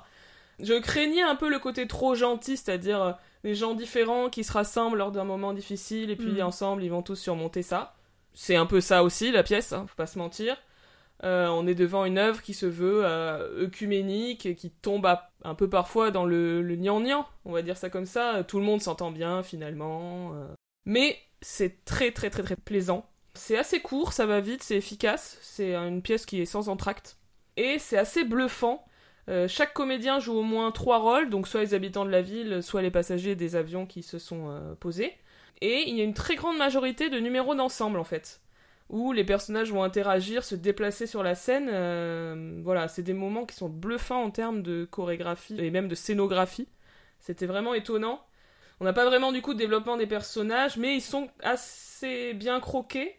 Je craignais un peu le côté trop gentil, c'est-à-dire euh, des gens différents qui se rassemblent lors d'un moment difficile et puis Mm. ensemble ils vont tous surmonter ça. C'est un peu ça aussi la pièce, hein, faut pas se mentir. Euh, on est devant une œuvre qui se veut euh, œcuménique et qui tombe à- un peu parfois dans le, le gnangnan, on va dire ça comme ça. Tout le monde s'entend bien finalement. euh. Mais c'est très très très très plaisant. C'est assez court, ça va vite, c'est efficace. C'est une pièce qui est sans entracte. et c'est assez bluffant. Euh, chaque comédien joue au moins trois rôles, donc soit les habitants de la ville, soit les passagers des avions qui se sont euh, posés. Et il y a une très grande majorité de numéros d'ensemble en fait, où les personnages vont interagir, se déplacer sur la scène. euh, voilà, c'est des moments qui sont bluffants en termes de chorégraphie et même de scénographie. C'était vraiment étonnant. On n'a pas vraiment du coup de développement des personnages, mais ils sont assez bien croqués.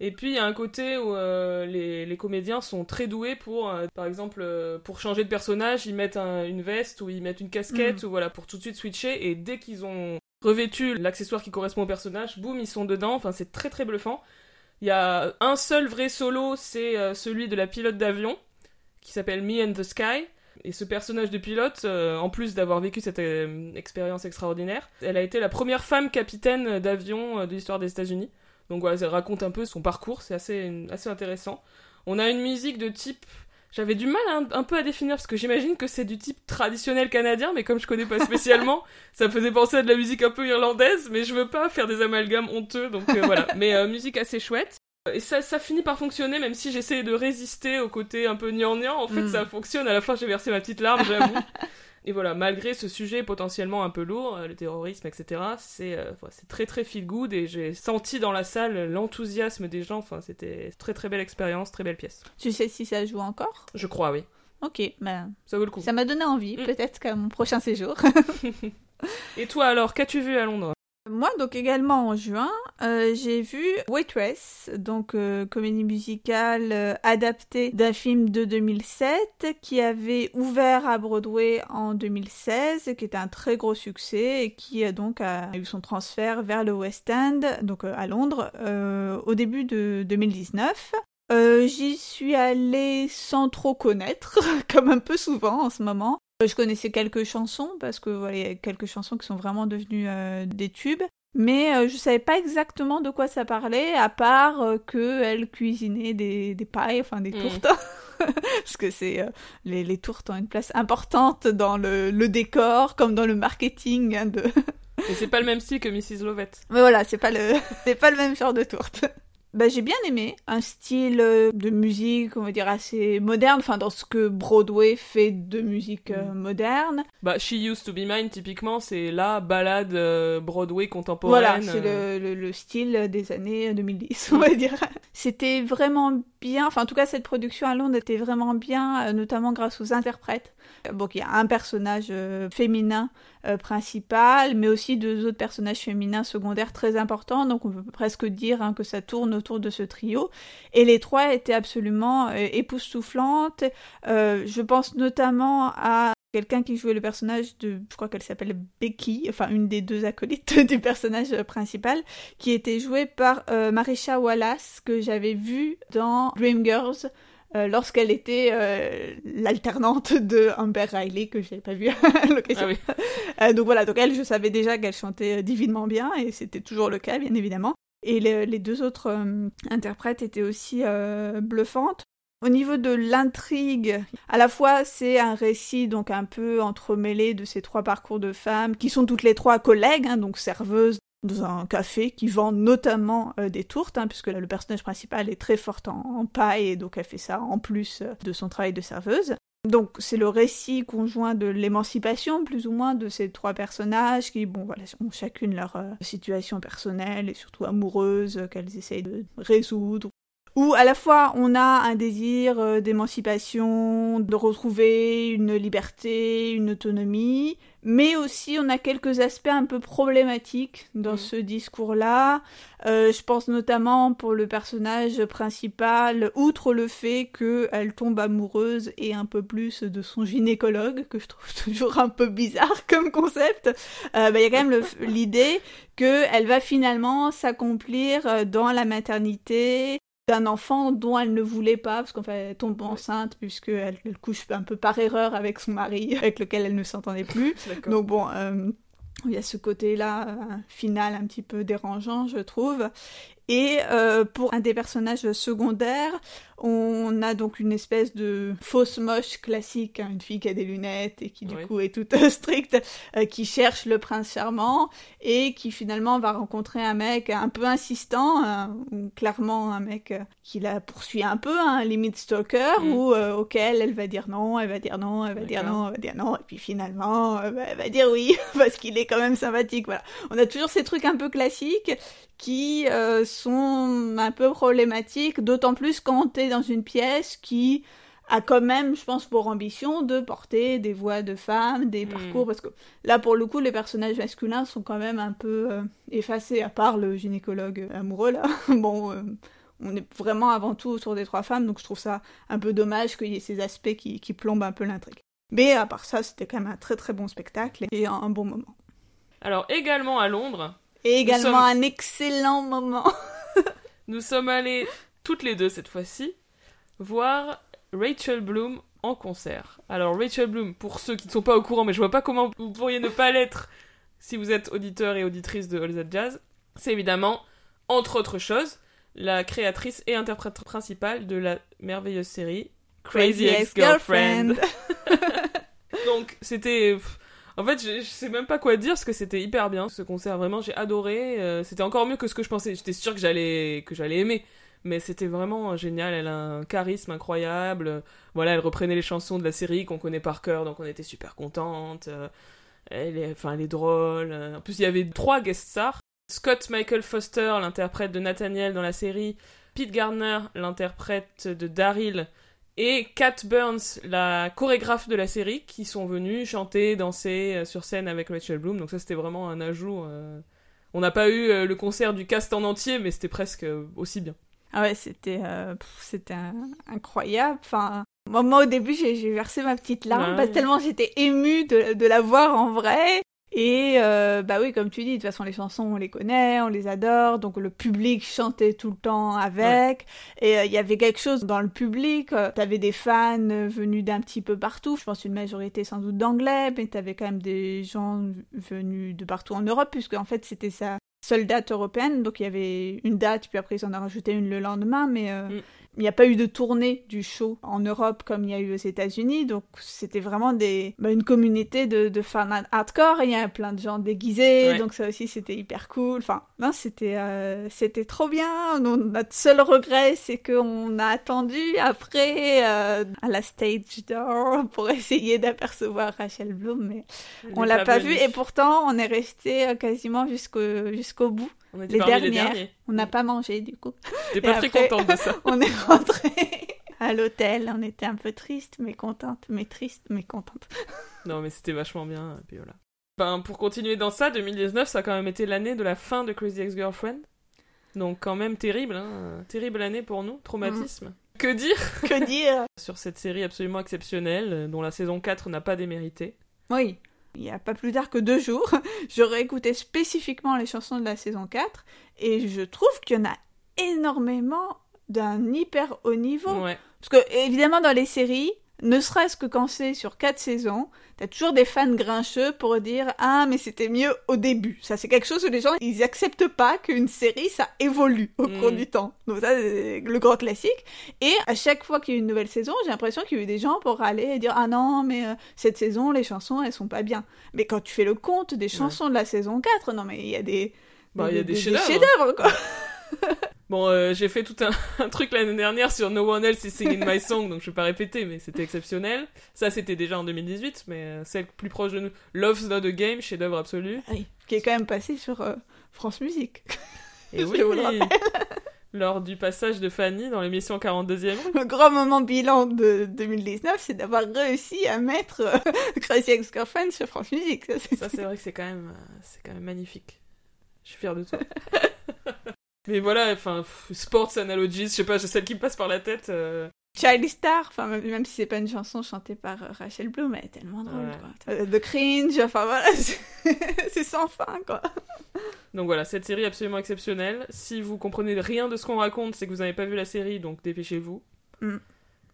Et puis il y a un côté où euh, les, les comédiens sont très doués pour, euh, par exemple, euh, pour changer de personnage, ils mettent un- une veste ou ils mettent une casquette ou voilà pour tout de suite switcher. Et dès qu'ils ont revêtu l'accessoire qui correspond au personnage, boum, ils sont dedans. Enfin, c'est très très bluffant. Il y a un seul vrai solo, c'est celui de la pilote d'avion qui s'appelle Me and the Sky. Et ce personnage de pilote, euh, en plus d'avoir vécu cette euh, expérience extraordinaire, elle a été la première femme capitaine d'avion euh, de l'histoire des États-Unis. Donc voilà, ça raconte un peu son parcours, c'est assez, assez intéressant. On a une musique de type. J'avais du mal un, un peu à définir parce que j'imagine que c'est du type traditionnel canadien, mais comme je connais pas spécialement, ça me faisait penser à de la musique un peu irlandaise, mais je veux pas faire des amalgames honteux, donc euh, voilà. Mais euh, musique assez chouette. Et ça, ça finit par fonctionner, même si j'essaie de résister au côté un peu gnangnan. En fait, Mm. ça fonctionne. À la fin, j'ai versé ma petite larme, j'avoue. Et voilà, malgré ce sujet potentiellement un peu lourd, euh, le terrorisme, etc., c'est euh, très très feel good et j'ai senti dans la salle l'enthousiasme des gens. Enfin, c'était très très belle expérience, très belle pièce. Tu sais si ça joue encore? Je crois, oui. Ok, ben, Ça vaut le coup. ça m'a donné envie, Mm. peut-être qu'à mon prochain séjour. Et toi alors, qu'as-tu vu à Londres? Moi, donc également en juin, euh, j'ai vu Waitress, donc euh, comédie musicale euh, adaptée d'un film de 2007 qui avait ouvert à Broadway en 2016, qui était un très gros succès et qui donc a eu son transfert vers le West End, donc à Londres, au début de 2019. Euh, J'y suis allée sans trop connaître, comme un peu souvent en ce moment. Euh, Je connaissais quelques chansons parce que voilà, il y a quelques chansons qui sont vraiment devenues euh, des tubes. Mais euh, je savais pas exactement de quoi ça parlait, à part euh, que elle cuisinait des, des pailles, enfin des tourtes. Parce que c'est euh, les, les tourtes ont une place importante dans le, le décor, comme dans le marketing. hein, de... Et c'est pas le même style que Mrs. Lovett. Mais voilà, c'est pas le c'est pas le même genre de tourte. Bah, j'ai bien aimé un style euh, de musique, on va dire assez moderne, enfin dans ce que Broadway fait de musique euh, moderne. Bah, She Used to Be Mine, typiquement, c'est la balade euh, Broadway contemporaine. Voilà, c'est le, le, le style des années 2010, on va dire. C'était vraiment bien, enfin en tout cas cette production à Londres était vraiment bien, notamment grâce aux interprètes. Euh, Donc il y a un personnage euh, féminin euh, principal, mais aussi deux autres personnages féminins secondaires très importants, donc on peut presque dire hein, que ça tourne autour de ce trio. Et les trois étaient absolument euh, époustouflantes. Euh, je pense notamment à quelqu'un qui jouait le personnage de, je crois qu'elle s'appelle Becky, enfin une des deux acolytes du personnage euh, principal, qui était jouée par euh, Marisha Wallace, que j'avais vue dans Dreamgirls. Euh, lorsqu'elle était euh, l'alternante de Amber Riley que j'avais pas vue à l'occasion. Ah oui. Euh, donc voilà, donc elle, je savais déjà qu'elle chantait divinement bien et c'était toujours le cas, bien évidemment. Et les, les deux autres interprètes étaient aussi bluffantes. Au niveau de l'intrigue, à la fois c'est un récit donc un peu entremêlé de ces trois parcours de femmes qui sont toutes les trois collègues, hein, donc serveuses dans un café qui vend notamment euh, des tourtes, hein, puisque là le personnage principal est très fort en, paille et donc elle fait ça en plus euh, de son travail de serveuse. Donc c'est le récit conjoint de l'émancipation, plus ou moins, de ces trois personnages qui, bon, ont chacune leur euh, situation personnelle et surtout amoureuse qu'elles essayent de résoudre. Où à la fois on a un désir euh, d'émancipation, de retrouver une liberté, une autonomie, mais aussi on a quelques aspects un peu problématiques dans Mhm. ce discours-là. Euh, je pense notamment pour le personnage principal, outre le fait qu'elle tombe amoureuse et un peu plus de son gynécologue, que je trouve toujours un peu bizarre comme concept, euh, bah, il y a quand même l'idée qu'elle va finalement s'accomplir euh, dans la maternité d'un enfant dont elle ne voulait pas, parce qu'en fait elle tombe enceinte puisqu'elle elle couche un peu par erreur avec son mari, avec lequel elle ne s'entendait plus. Donc bon, euh, il y a ce côté-là euh, final un petit peu dérangeant, je trouve. Et euh, pour un des personnages secondaires, on a donc une espèce de fausse moche classique, hein, une fille qui a des lunettes et qui du Oui. coup est toute euh, stricte, euh, qui cherche le prince charmant et qui finalement va rencontrer un mec un peu insistant, ou clairement un mec euh, qui la poursuit un peu, un limite stalker, Mm. ou euh, auquel elle va dire non, elle va dire non, elle va dire non, elle va dire non, et puis finalement euh, bah, elle va dire oui parce qu'il est quand même sympathique. Voilà, on a toujours ces trucs un peu classiques qui euh, sont un peu problématiques, d'autant plus quand t'es dans une pièce qui a quand même, je pense, pour ambition de porter des voix de femmes, des Mm. parcours, parce que là, pour le coup, les personnages masculins sont quand même un peu euh, effacés, à part le gynécologue amoureux, là. bon, euh, on est vraiment avant tout autour des trois femmes, donc je trouve ça un peu dommage qu'il y ait ces aspects qui, qui plombent un peu l'intrigue. Mais à part ça, c'était quand même un très très bon spectacle et un, un bon moment. Alors, également à Londres, Et également sommes- un excellent moment. nous sommes allés toutes les deux cette fois-ci voir Rachel Bloom en concert. Alors, Rachel Bloom, pour ceux qui ne sont pas au courant, mais je vois pas comment vous pourriez ne pas l'être si vous êtes auditeur et auditrice de All That Jazz, c'est évidemment, entre autres choses, la créatrice et interprète principale de la merveilleuse série Crazy Ex-Girlfriend. Donc c'était. En fait, je, sais même pas quoi dire parce que c'était hyper bien ce concert. Vraiment, j'ai adoré. euh, c'était encore mieux que ce que je pensais. J'étais sûre que j'allais que j'allais aimer, mais c'était vraiment génial. Elle a un charisme incroyable. Voilà, elle reprenait les chansons de la série qu'on connaît par cœur, donc on était super contente. Euh, Elle est, enfin, elle est drôle. Euh, En plus, il y avait trois guest stars. Scott Michael Foster, l'interprète de Nathaniel dans la série. Pete Gardner, l'interprète de Daryl et Kat Burns, la chorégraphe de la série, qui sont venus chanter, danser euh, sur scène avec Rachel Bloom. Donc ça, c'était vraiment un ajout. euh. On n'a pas eu euh, le concert du cast en entier, mais c'était presque aussi bien. Ah ouais, c'était euh, c'était incroyable. Enfin, moi, moi, au début, j'ai versé ma petite larme Ouais. parce tellement j'étais émue de, de la voir en vrai. Et euh, bah oui, comme tu dis, de toute façon, les chansons, on les connaît, on les adore, donc le public chantait tout le temps avec. Et euh, il y avait quelque chose dans le public. euh, T'avais des fans venus d'un petit peu partout. Je pense une majorité sans doute d'anglais, mais t'avais quand même des gens venus de partout en Europe, puisque en fait, c'était sa seule date européenne. Donc il y avait une date, puis après ils en ont rajouté une le lendemain, mais euh, Mm. Il n'y a pas eu de tournée du show en Europe comme il y a eu aux États-Unis. Donc c'était vraiment des, bah, une communauté de, de fans hardcore. Et il y a plein de gens déguisés, Ouais. donc ça aussi c'était hyper cool. Enfin, non, c'était euh, c'était trop bien. Nous, notre seul regret, c'est qu'on a attendu après euh, à la stage door pour essayer d'apercevoir Rachel Bloom, mais on l'a pas vu. venu. Et pourtant, on est resté euh, quasiment jusqu'au jusqu'au bout. On était les parmi les dernières. derniers. On n'a pas mangé du coup. J'étais pas très contente de ça. On est rentré à l'hôtel. On était un peu triste, mais contente, mais triste, mais contente. Non, mais c'était vachement bien. Puis voilà. Ben, pour continuer dans ça, 2019, ça a quand même été l'année de la fin de Crazy Ex-Girlfriend. Donc quand même terrible, hein. terrible année pour nous, traumatisme. Que dire? Que dire? Sur cette série absolument exceptionnelle, euh, dont la saison 4 n'a pas démérité Oui. Il n'y a pas plus tard que deux jours, j'aurais écouté spécifiquement les chansons de la saison 4 et je trouve qu'il y en a énormément d'un hyper haut niveau. Ouais. Parce que, évidemment, dans les séries, ne serait-ce que quand c'est sur quatre saisons, t'as toujours des fans grincheux pour dire Ah, mais c'était mieux au début. Ça, c'est quelque chose où les gens, ils acceptent pas qu'une série, ça évolue au Mm. cours du temps. Donc, ça, c'est le grand classique. Et à chaque fois qu'il y a une nouvelle saison, j'ai l'impression qu'il y a eu des gens pour aller et dire Ah non, mais euh, cette saison, les chansons, elles sont pas bien. Mais quand tu fais le compte des chansons de la saison 4, non, mais il y a des. Bah, il y a des chefs-d'œuvre. chefs-d'œuvre, quoi. Bon, euh, j'ai fait tout un, un truc l'année dernière sur No One Else is Singing My Song, donc je vais pas répéter, mais c'était exceptionnel. Ça, c'était déjà en 2018, mais euh, celle plus proche de nous, Love's Not a Game, chef-d'œuvre absolu. Oui. Qui est quand même passé sur euh, France Musique. Et oui, lors du passage de Fanny dans l'émission 42e rue. Le grand moment bilan de 2019, c'est d'avoir réussi à mettre euh, Crazy Ex-Girlfriend sur France Musique. Ça, c'est- vrai que c'est quand même, c'est quand même magnifique. Je suis fière de toi. Mais voilà, enfin, sports analogies, je sais pas, celle qui me passe par la tête. euh, Charlie Star, enfin même, si c'est pas une chanson chantée par euh, Rachel Bloom, elle est tellement drôle. Ouais. Quoi. Euh, The cringe, enfin voilà, c'est c'est sans fin quoi. Donc voilà, cette série absolument exceptionnelle. Si vous comprenez rien de ce qu'on raconte, c'est que vous n'avez pas vu la série, donc dépêchez-vous.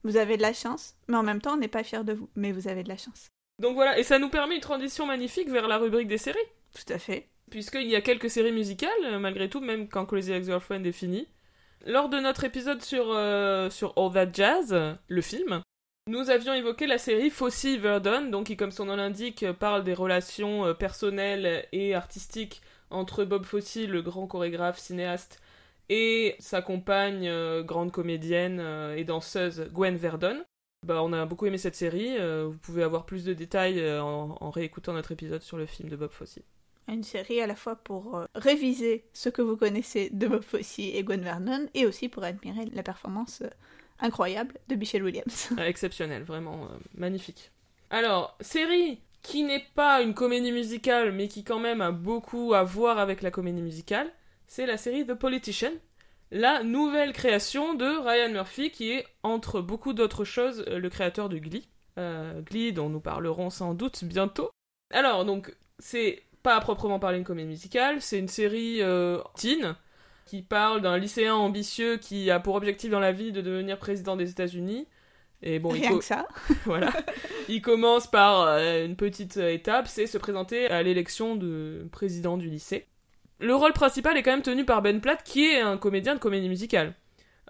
Vous avez de la chance, mais en même temps on n'est pas fiers de vous, mais vous avez de la chance. Donc voilà, et ça nous permet une transition magnifique vers la rubrique des séries. Tout à fait. Puisqu'il y a quelques séries musicales, euh, malgré tout, même quand Crazy Ex-Girlfriend est fini. Lors de notre épisode sur, euh, sur All That Jazz, le film, nous avions évoqué la série Fossey Verdon, donc qui, comme son nom l'indique, parle des relations euh, personnelles et artistiques entre Bob Fosse, le grand chorégraphe, cinéaste, et sa compagne, grande comédienne et danseuse, Gwen Verdon. Bah, on a beaucoup aimé cette série. vous pouvez avoir plus de détails en, en réécoutant notre épisode sur le film de Bob Fosse. Une série à la fois pour euh, réviser ce que vous connaissez de Bob Fosse et Gwen Vernon, et aussi pour admirer la performance euh, incroyable de Michelle Williams. Euh, exceptionnel, vraiment euh, magnifique. Alors, série qui n'est pas une comédie musicale, mais qui quand même a beaucoup à voir avec la comédie musicale, c'est la série The Politician, la nouvelle création de Ryan Murphy, qui est, entre beaucoup d'autres choses, le créateur de Glee. Glee, dont nous parlerons sans doute bientôt. Alors, donc, c'est pas à proprement parler une comédie musicale, c'est une série euh, teen, qui parle d'un lycéen ambitieux qui a pour objectif dans la vie de devenir président des États-Unis. Et bon, il Rien co- que ça. voilà. Il commence par euh, une petite euh, étape, c'est se présenter à l'élection de président du lycée. Le rôle principal est quand même tenu par Ben Platt, qui est un comédien de comédie musicale,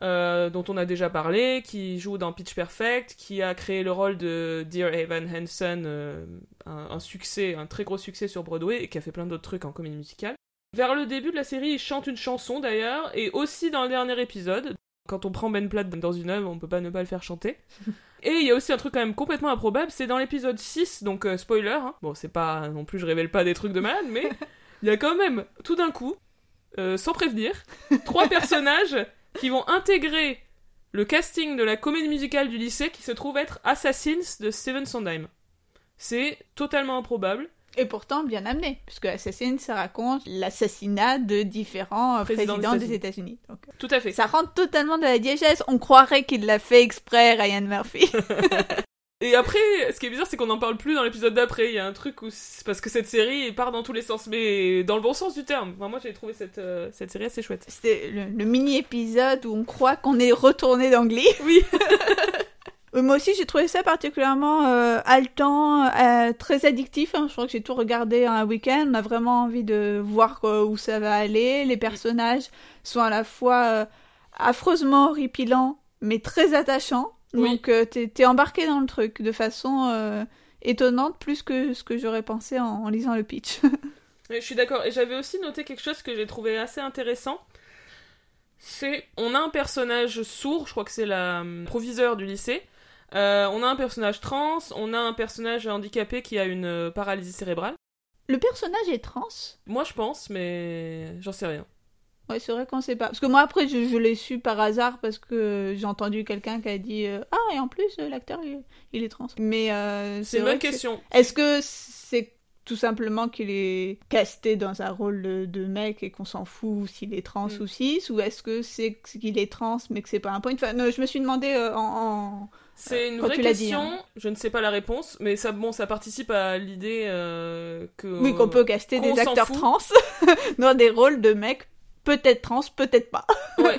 euh, dont on a déjà parlé, qui joue dans Pitch Perfect, qui a créé le rôle de Dear Evan Hansen, euh, un, un succès, un très gros succès sur Broadway, et qui a fait plein d'autres trucs en comédie musicale. Vers le début de la série, il chante une chanson d'ailleurs, et aussi dans le dernier épisode. Quand on prend Ben Platt dans une œuvre, on peut pas ne pas le faire chanter. Et il y a aussi un truc quand même complètement improbable, c'est dans l'épisode 6, donc euh, spoiler, hein. bon c'est pas non plus je révèle pas des trucs de malade, mais il y a quand même tout d'un coup, euh, sans prévenir, trois personnages qui vont intégrer le casting de la comédie musicale du lycée qui se trouve être Assassins de Steven Sondheim. C'est totalement improbable. Et pourtant bien amené, puisque Assassin, ça raconte l'assassinat de différents euh, Présidents présidents, des États-Unis. Euh, Tout à fait. ça rentre totalement dans la diégèse. On croirait qu'il l'a fait exprès, Ryan Murphy. Et après, ce qui est bizarre, c'est qu'on n'en parle plus dans l'épisode d'après. Il y a un truc où. Parce que cette série part dans tous les sens, mais dans le bon sens du terme. Enfin, moi, j'ai trouvé cette, euh, cette série assez chouette. C'était le, le mini-épisode où on croit qu'on est retourné d'Anglie. Oui. Euh, Moi aussi, j'ai trouvé ça particulièrement euh, haletant, euh, très addictif. hein. Je crois que j'ai tout regardé en un week-end. On a vraiment envie de voir où ça va aller. Les personnages sont à la fois euh, affreusement horripilants, mais très attachants. Oui. Donc, t'es t'es embarqué dans le truc de façon étonnante, plus que ce que j'aurais pensé en, en lisant le pitch. Je suis d'accord. Et j'avais aussi noté quelque chose que j'ai trouvé assez intéressant. C'est. On a un personnage sourd, je crois que c'est la hum, proviseur du lycée. Euh, on a un personnage trans, on a un personnage handicapé qui a une euh, paralysie cérébrale. le personnage est trans? Moi, je pense, mais j'en sais rien. Ouais, c'est vrai qu'on sait pas. Parce que moi, après, je, je l'ai su par hasard parce que j'ai entendu quelqu'un qui a dit euh, Ah, et en plus, l'acteur, il, il est trans. Mais C'est une bonne que question. Est-ce que c'est tout simplement qu'il est casté dans un rôle de, de mec et qu'on s'en fout s'il est trans Mm. ou cis? Ou est-ce que c'est qu'il est trans mais que c'est pas un point enfin, non, Je me suis demandé en. en- C'est une Quand vraie dit, question. hein. Je ne sais pas la réponse, mais ça, bon, ça participe à l'idée euh, que. Oui, qu'on peut caster des acteurs fout. trans dans des rôles de mecs peut-être trans, peut-être pas. Ouais,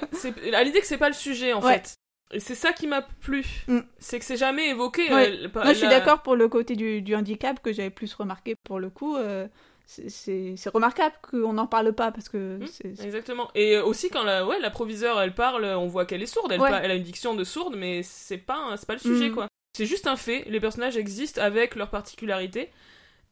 à l'idée que c'est pas le sujet en Ouais. fait. Et c'est ça qui m'a plu. Mm. C'est que c'est jamais évoqué. Ouais. euh, Moi, je suis d'accord pour le côté du, du handicap que j'avais plus remarqué pour le coup. euh, c'est- remarquable qu'on n'en parle pas parce que Hmm, Exactement. Et aussi quand la, ouais, la proviseure elle parle, on voit qu'elle est sourde. Elle, Ouais. elle a une diction de sourde, mais c'est pas, c'est pas le sujet Mhm. quoi. C'est juste un fait. Les personnages existent avec leurs particularités.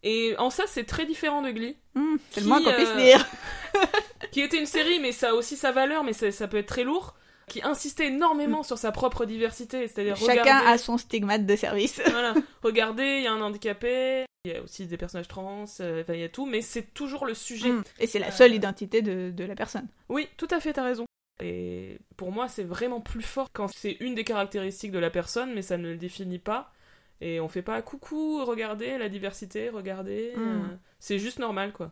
Et en ça, c'est très différent de Glee, Hmm, c'est le Qui, moins qu'on puisse euh, dire. qui était une série, mais ça a aussi sa valeur, mais ça, ça peut être très lourd, qui insistait énormément sur sa propre diversité, c'est-à-dire Chacun a son stigmate de service. voilà, regardez, il y a un handicapé, il y a aussi des personnages trans, euh, il y a tout, mais c'est toujours le sujet. Hmm, Et c'est la Euh, seule identité de, de la personne. Oui, tout à fait, t'as raison. Et pour moi, c'est vraiment plus fort quand c'est une des caractéristiques de la personne, mais ça ne le définit pas. Et on fait pas coucou, regardez la diversité, regardez. Mm. euh, c'est juste normal, quoi.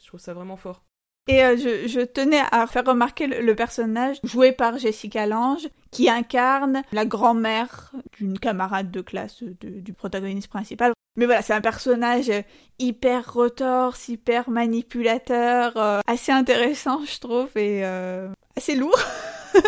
Je trouve ça vraiment fort. Et euh, je, je tenais à faire remarquer le, le personnage joué par Jessica Lange, qui incarne la grand-mère d'une camarade de classe de- du protagoniste principal. Mais voilà, c'est un personnage hyper retorse, hyper manipulateur, euh, assez intéressant, je trouve, et euh, assez lourd.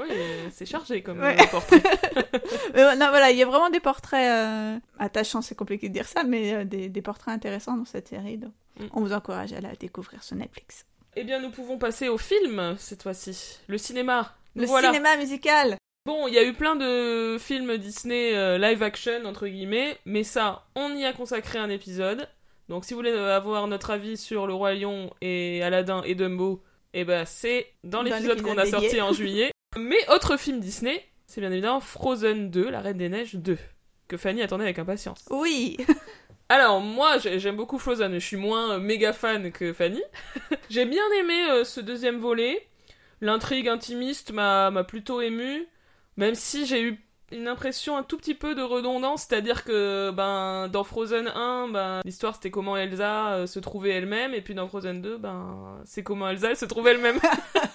Oui, c'est chargé comme Ouais. portrait. Mais non, voilà, il y a vraiment des portraits attachants, c'est compliqué de dire ça, mais des, des portraits intéressants dans cette série. donc. Mm. On vous encourage à la découvrir sur Netflix. Eh bien, nous pouvons passer au film cette fois-ci. Le cinéma. Nous Le voilà. cinéma musical Bon, il y a eu plein de films Disney euh, live action, entre guillemets, mais ça, on y a consacré un épisode. Donc si vous voulez avoir notre avis sur Le Roi Lion et Aladdin et Dumbo, eh ben c'est dans l'épisode qu'on a sorti en juillet. Mais autre film Disney, c'est bien évidemment Frozen 2, La Reine des Neiges 2, que Fanny attendait avec impatience. Oui Alors moi j'ai- j'aime beaucoup Frozen, je suis moins euh, méga fan que Fanny. j'ai bien aimé euh, ce deuxième volet. L'intrigue intimiste m'a m'a plutôt ému, même si j'ai eu une impression un tout petit peu de redondance, c'est-à-dire que ben dans Frozen 1, ben l'histoire c'était comment Elsa euh, se trouvait elle-même, et puis dans Frozen 2, ben c'est comment Elsa elle se trouvait elle-même.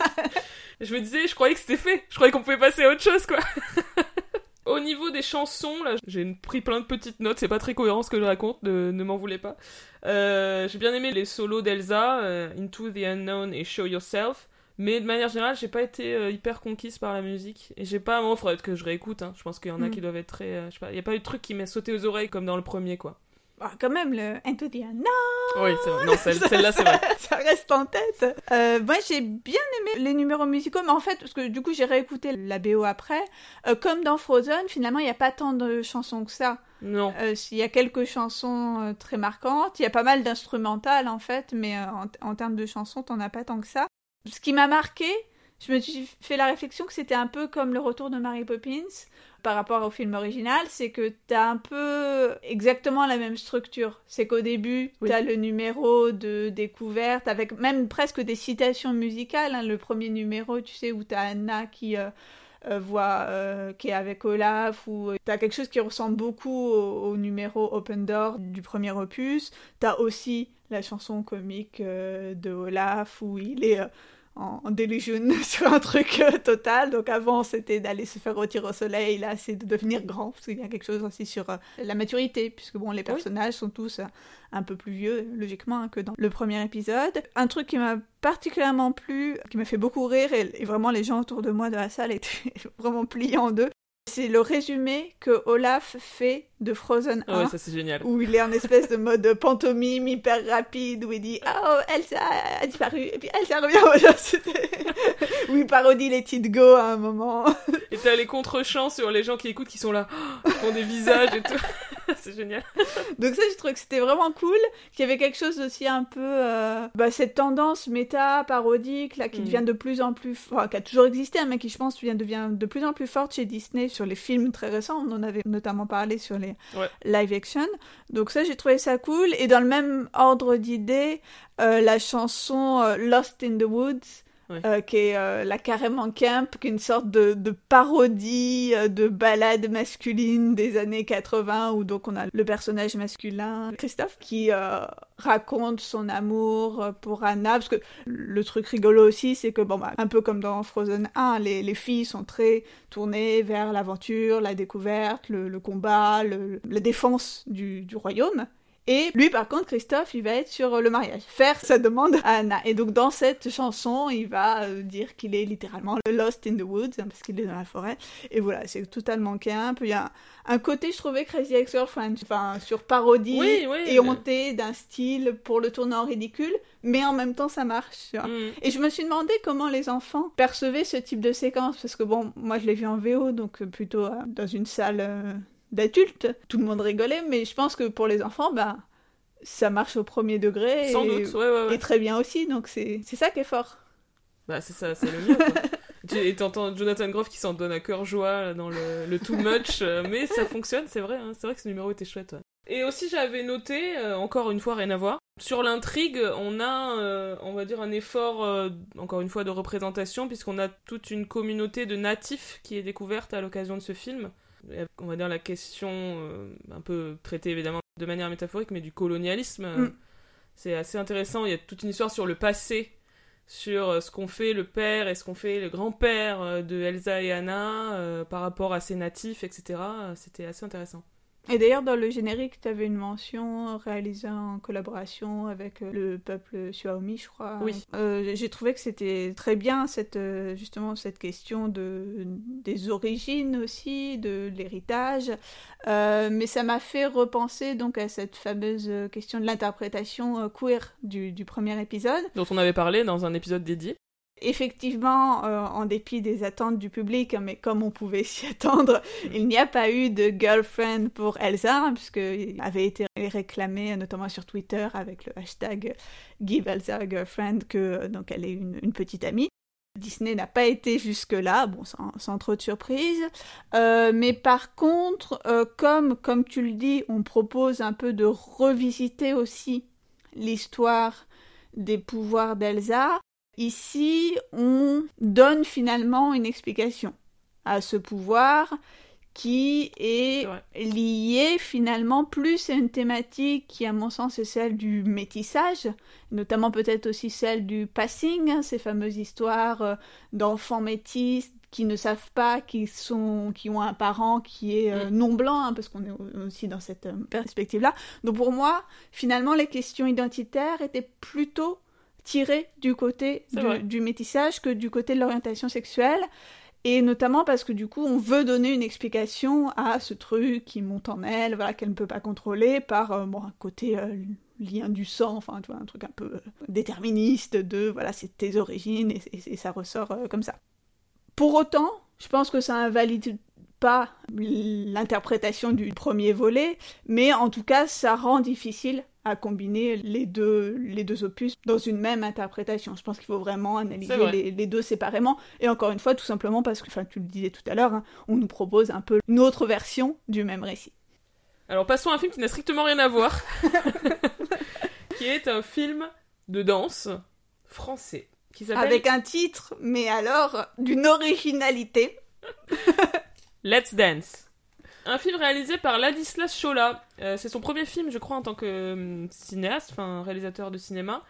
je me disais, je croyais que c'était fait, je croyais qu'on pouvait passer à autre chose quoi. Au niveau des chansons, là, j'ai pris plein de petites notes, c'est pas très cohérent ce que je raconte, ne, ne m'en voulez pas. Euh, j'ai bien aimé les solos d'Elsa, euh, Into the Unknown et Show Yourself, mais de manière générale, j'ai pas été euh, hyper conquise par la musique, et j'ai pas, bon, faudrait que je réécoute, hein. je pense qu'il y en a Mm. qui doivent être très, je sais pas, y a pas eu de truc qui m'est sauté aux oreilles comme dans le premier, quoi. Ah, Quand même, le Into the Unknown, Oui, c'est vrai, non, celle- celle-là, c'est vrai. ça reste en tête. Euh, moi, j'ai bien aimé les numéros musicaux, mais en fait, parce que du coup, j'ai réécouté la BO après. Euh, comme dans Frozen, finalement, il n'y a pas tant de chansons que ça. Non. Euh, Il y a quelques chansons euh, très marquantes. Il y a pas mal d'instrumentales, en fait, mais en, en termes de chansons, t'en as pas tant que ça. Ce qui m'a marqué, je me suis fait la réflexion que c'était un peu comme le retour de Mary Poppins par rapport au film original, c'est que t'as un peu exactement la même structure. C'est qu'au début, Oui. t'as le numéro de découverte avec même presque des citations musicales. hein. Le premier numéro, tu sais, où t'as Anna qui euh, euh, voit euh, qui est avec Olaf ou t'as quelque chose qui ressemble beaucoup au, au numéro Open Door du premier opus. T'as aussi la chanson comique de Olaf où il est en, en delusion sur un truc euh, total. Donc avant c'était d'aller se faire retirer au soleil, là c'est de devenir grand parce qu'il y a quelque chose aussi sur euh, la maturité puisque bon les personnages sont tous euh, un peu plus vieux logiquement hein, que dans le premier épisode. Un truc qui m'a particulièrement plu, qui m'a fait beaucoup rire et, et vraiment les gens autour de moi de la salle étaient vraiment pliés en deux. C'est le résumé que Olaf fait de Frozen 1 Ah ouais, ça c'est génial. où il est en espèce de mode pantomime hyper rapide, où il dit Oh, Elsa a disparu, et puis Elsa revient. Où il parodie les Tid Go à un moment. Et t'as les contre-chants sur les gens qui écoutent qui sont là, qui font des visages et tout. c'est génial. Donc, ça, je trouve que c'était vraiment cool, qu'il y avait quelque chose aussi un peu. euh, bah, cette tendance méta, parodique, là, qui Mm. devient de plus en plus. Enfin, qui a toujours existé, hein, mais qui, je pense, devient de plus en plus forte chez Disney sur les films très récents. On en avait notamment parlé sur les Live action. Donc, ça, j'ai trouvé ça cool. Et dans le même ordre d'idée, euh, la chanson euh, Lost in the Woods. Euh, qui est euh, la carrément camp, qui est une sorte de, parodie euh, de balade masculine des années 80, où donc on a le personnage masculin, Christophe, qui euh, raconte son amour pour Anna, parce que le truc rigolo aussi, c'est que, bon, bah, un peu comme dans Frozen 1, les, les filles sont très tournées vers l'aventure, la découverte, le, combat, la défense du royaume. Et lui, par contre, Christophe, il va être sur euh, le mariage, faire sa demande à Anna. Et donc, dans cette chanson, il va euh, dire qu'il est littéralement le Lost in the Woods, hein, parce qu'il est dans la forêt. Et voilà, c'est totalement camp. Il y a un, un côté, je trouvais, Crazy Ex-Girlfriend, enfin, sur parodie Oui, oui. et honté d'un style pour le tourner en ridicule, mais en même temps, ça marche. Mm. Et je me suis demandé comment les enfants percevaient ce type de séquence, parce que bon, moi je l'ai vu en VO, donc euh, plutôt euh, dans une salle euh, d'adultes, tout le monde rigolait, mais je pense que pour les enfants, bah, ça marche au premier degré, Sans et, doute, ouais, ouais, ouais. et très bien aussi, donc c'est ça qui est fort. Bah, c'est ça, c'est le mieux. Et t'entends Jonathan Groff qui s'en donne à cœur joie dans le, le too much, euh, mais ça fonctionne, c'est vrai, hein, c'est vrai que ce numéro était chouette. Et aussi, j'avais noté, euh, encore une fois, rien à voir, sur l'intrigue, on a, euh, on va dire, un effort, euh, encore une fois, de représentation, puisqu'on a toute une communauté de natifs qui est découverte à l'occasion de ce film. Et, On va dire la question, euh, un peu traitée évidemment de manière métaphorique, mais du colonialisme. euh, Mm. C'est assez intéressant, il y a toute une histoire sur le passé sur euh, ce qu'ont fait le père et ce qu'ont fait le grand-père euh, de Elsa et Anna euh, par rapport à ces natifs, etc. Euh, C'était assez intéressant. Et d'ailleurs, dans le générique, tu avais une mention réalisée en collaboration avec euh, le peuple Xiaomi, je crois. Oui. Euh, J'ai trouvé que c'était très bien, cette, euh, justement, cette question de, des origines aussi, de l'héritage. Euh, mais ça m'a fait repenser donc à cette fameuse question de l'interprétation euh, queer du, du premier épisode. Dont on avait parlé dans un épisode dédié. Effectivement, euh, en dépit des attentes du public, hein, mais comme on pouvait s'y attendre, il n'y a pas eu de girlfriend pour Elsa, hein, puisqu'il avait été réclamé, notamment sur Twitter, avec le hashtag Give Elsa a girlfriend, que euh, donc elle est une, une petite amie. Disney n'a pas été jusque-là, bon, sans, sans, trop de surprise. Euh, mais par contre, euh, comme, comme tu le dis, on propose un peu de revisiter aussi l'histoire des pouvoirs d'Elsa, Ici, on donne finalement une explication à ce pouvoir qui est lié finalement plus à une thématique qui, à mon sens, est celle du métissage, notamment peut-être aussi celle du passing, hein, ces fameuses histoires euh, d'enfants métis qui ne savent pas qu'ils sont, qui ont un parent qui est euh, non blanc, hein, parce qu'on est aussi dans cette euh, perspective-là. Donc pour moi, finalement, les questions identitaires étaient plutôt tiré du côté du, du, métissage que du côté de l'orientation sexuelle. Et notamment parce que du coup, on veut donner une explication à ce truc qui monte en elle, voilà, qu'elle ne peut pas contrôler par euh, bon, un côté euh, lien du sang, enfin, tu vois, un truc un peu euh, déterministe de voilà, c'est tes origines et, et, et ça ressort euh, comme ça. Pour autant, je pense que ça invalide pas l'interprétation du premier volet, mais en tout cas, ça rend difficile à combiner les deux, les deux opus dans une même interprétation. Je pense qu'il faut vraiment analyser les, les, deux séparément. Et encore une fois, tout simplement parce que, enfin, tu le disais tout à l'heure, hein, on nous propose un peu une autre version du même récit. Alors passons à un film qui n'a strictement rien à voir, qui est un film de danse français. Qui Avec un titre, mais alors d'une originalité. Let's Dance. Un film réalisé par Ladislas Chola. Euh, c'est son premier film, je crois, en tant que euh, cinéaste, enfin réalisateur de cinéma.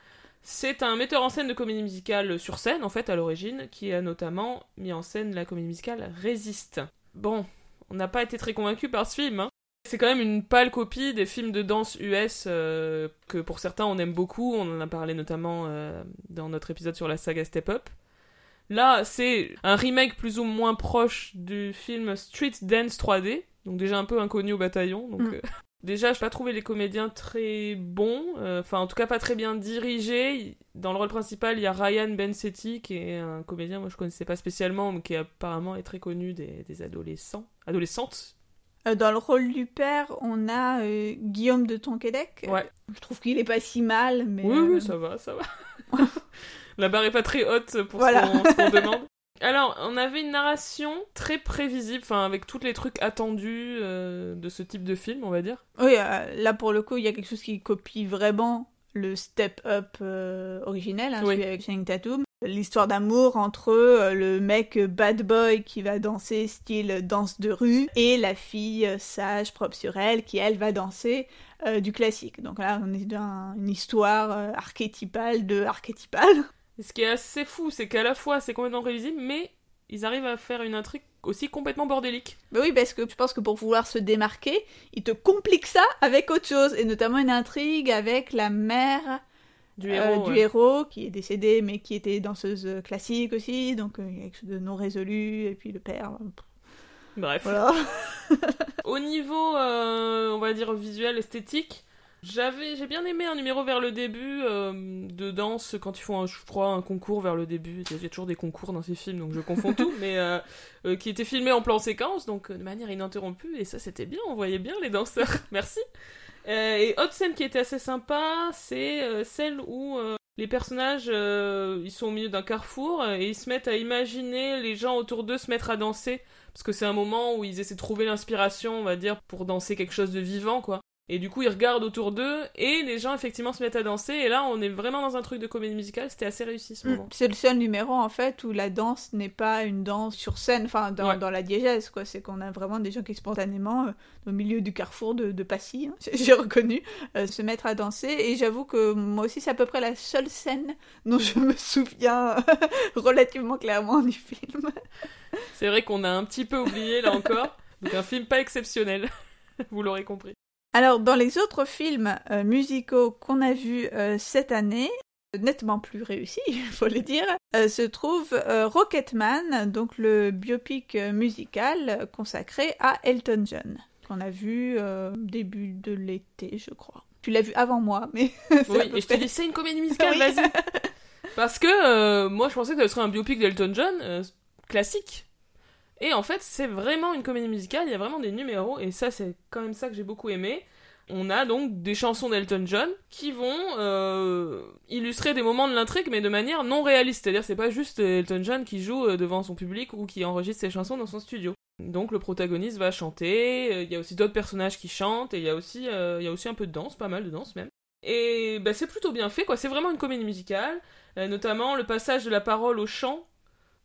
C'est un metteur en scène de comédie musicale sur scène, en fait, à l'origine, qui a notamment mis en scène la comédie musicale Résiste. Bon, on n'a pas été très convaincu par ce film. Hein. C'est quand même une pâle copie des films de danse US euh, que pour certains on aime beaucoup. On en a parlé notamment dans notre épisode sur la saga Step Up. Là, c'est un remake plus ou moins proche du film Street Dance 3D, donc déjà un peu inconnu au bataillon. Donc, mm. euh, déjà, je n'ai pas trouvé les comédiens très bons, enfin en tout cas pas très bien dirigés. Dans le rôle principal, il y a Ryan Bensetti, qui est un comédien, moi je connaissais pas spécialement, mais qui apparemment est très connu des, des adolescents, adolescentes. Euh, dans le rôle du père, on a euh, Guillaume de Tonquédec. Ouais. Je trouve qu'il est pas si mal, mais. Oui, oui, ça va, ça va. La barre est pas très haute pour voilà. ce qu'on qu demande. Alors, on avait une narration très prévisible, enfin, avec tous les trucs attendus euh, de ce type de film, on va dire. Oui, euh, là, pour le coup, il y a quelque chose qui copie vraiment le Step Up euh, originel, hein, oui. celui avec Channing Tatum. L'histoire d'amour entre euh, le mec bad boy qui va danser style danse de rue et la fille sage, propre sur elle, qui elle va danser du classique. Donc là, on est dans une histoire archétypale de archétypale. Ce qui est assez fou, c'est qu'à la fois c'est complètement prévisible, mais ils arrivent à faire une intrigue aussi complètement bordélique. Mais oui, parce que je pense que pour vouloir se démarquer, ils te compliquent ça avec autre chose, et notamment une intrigue avec la mère du, héros, euh, du ouais. héros, qui est décédée, mais qui était danseuse classique aussi, donc a quelque chose de non résolu, et puis le père. Bref. Voilà. Au niveau, euh, on va dire, visuel, esthétique, j'avais, j'ai bien aimé un numéro vers le début euh, de danse quand ils font, un, je crois, un concours vers le début. Il y a toujours des concours dans ces films, donc je confonds tout, mais euh, euh, qui était filmé en plan séquence, donc de manière ininterrompue, et ça c'était bien, on voyait bien les danseurs. Merci. Euh, et autre scène qui était assez sympa, c'est euh, celle où les personnages, ils sont au milieu d'un carrefour et ils se mettent à imaginer les gens autour d'eux se mettre à danser, parce que c'est un moment où ils essaient de trouver l'inspiration, on va dire, pour danser quelque chose de vivant, quoi. Et du coup, ils regardent autour d'eux et les gens effectivement se mettent à danser. Et là, on est vraiment dans un truc de comédie musicale. C'était assez réussi ce moment. C'est le seul numéro en fait où la danse n'est pas une danse sur scène, enfin dans, Ouais. dans la diégèse quoi. C'est qu'on a vraiment des gens qui spontanément, euh, au milieu du carrefour de, de Passy, hein, j'ai reconnu, euh, se mettre à danser. Et j'avoue que moi aussi, c'est à peu près la seule scène dont je me souviens relativement clairement du film. C'est vrai qu'on a un petit peu oublié là encore. Donc un film pas exceptionnel. Vous l'aurez compris. Alors, dans les autres films euh, musicaux qu'on a vus euh, cette année, nettement plus réussis, il faut le dire, euh, se trouve Rocketman, donc le biopic musical consacré à Elton John, qu'on a vu début de l'été, je crois. Tu l'as vu avant moi, mais... oui, et je te dis, c'est une comédie musicale, vas-y Parce que moi, je pensais que ce serait un biopic d'Elton John classique. Et en fait, c'est vraiment une comédie musicale, il y a vraiment des numéros, et ça, c'est quand même ça que j'ai beaucoup aimé. On a donc des chansons d'Elton John qui vont euh, illustrer des moments de l'intrigue, mais de manière non réaliste. C'est-à-dire, c'est pas juste Elton John qui joue euh, devant son public ou qui enregistre ses chansons dans son studio. Donc le protagoniste va chanter, euh, il y a aussi d'autres personnages qui chantent, et il y, a aussi, un peu de danse, pas mal de danse même. Et bah, c'est plutôt bien fait, quoi. C'est vraiment une comédie musicale, notamment le passage de la parole au chant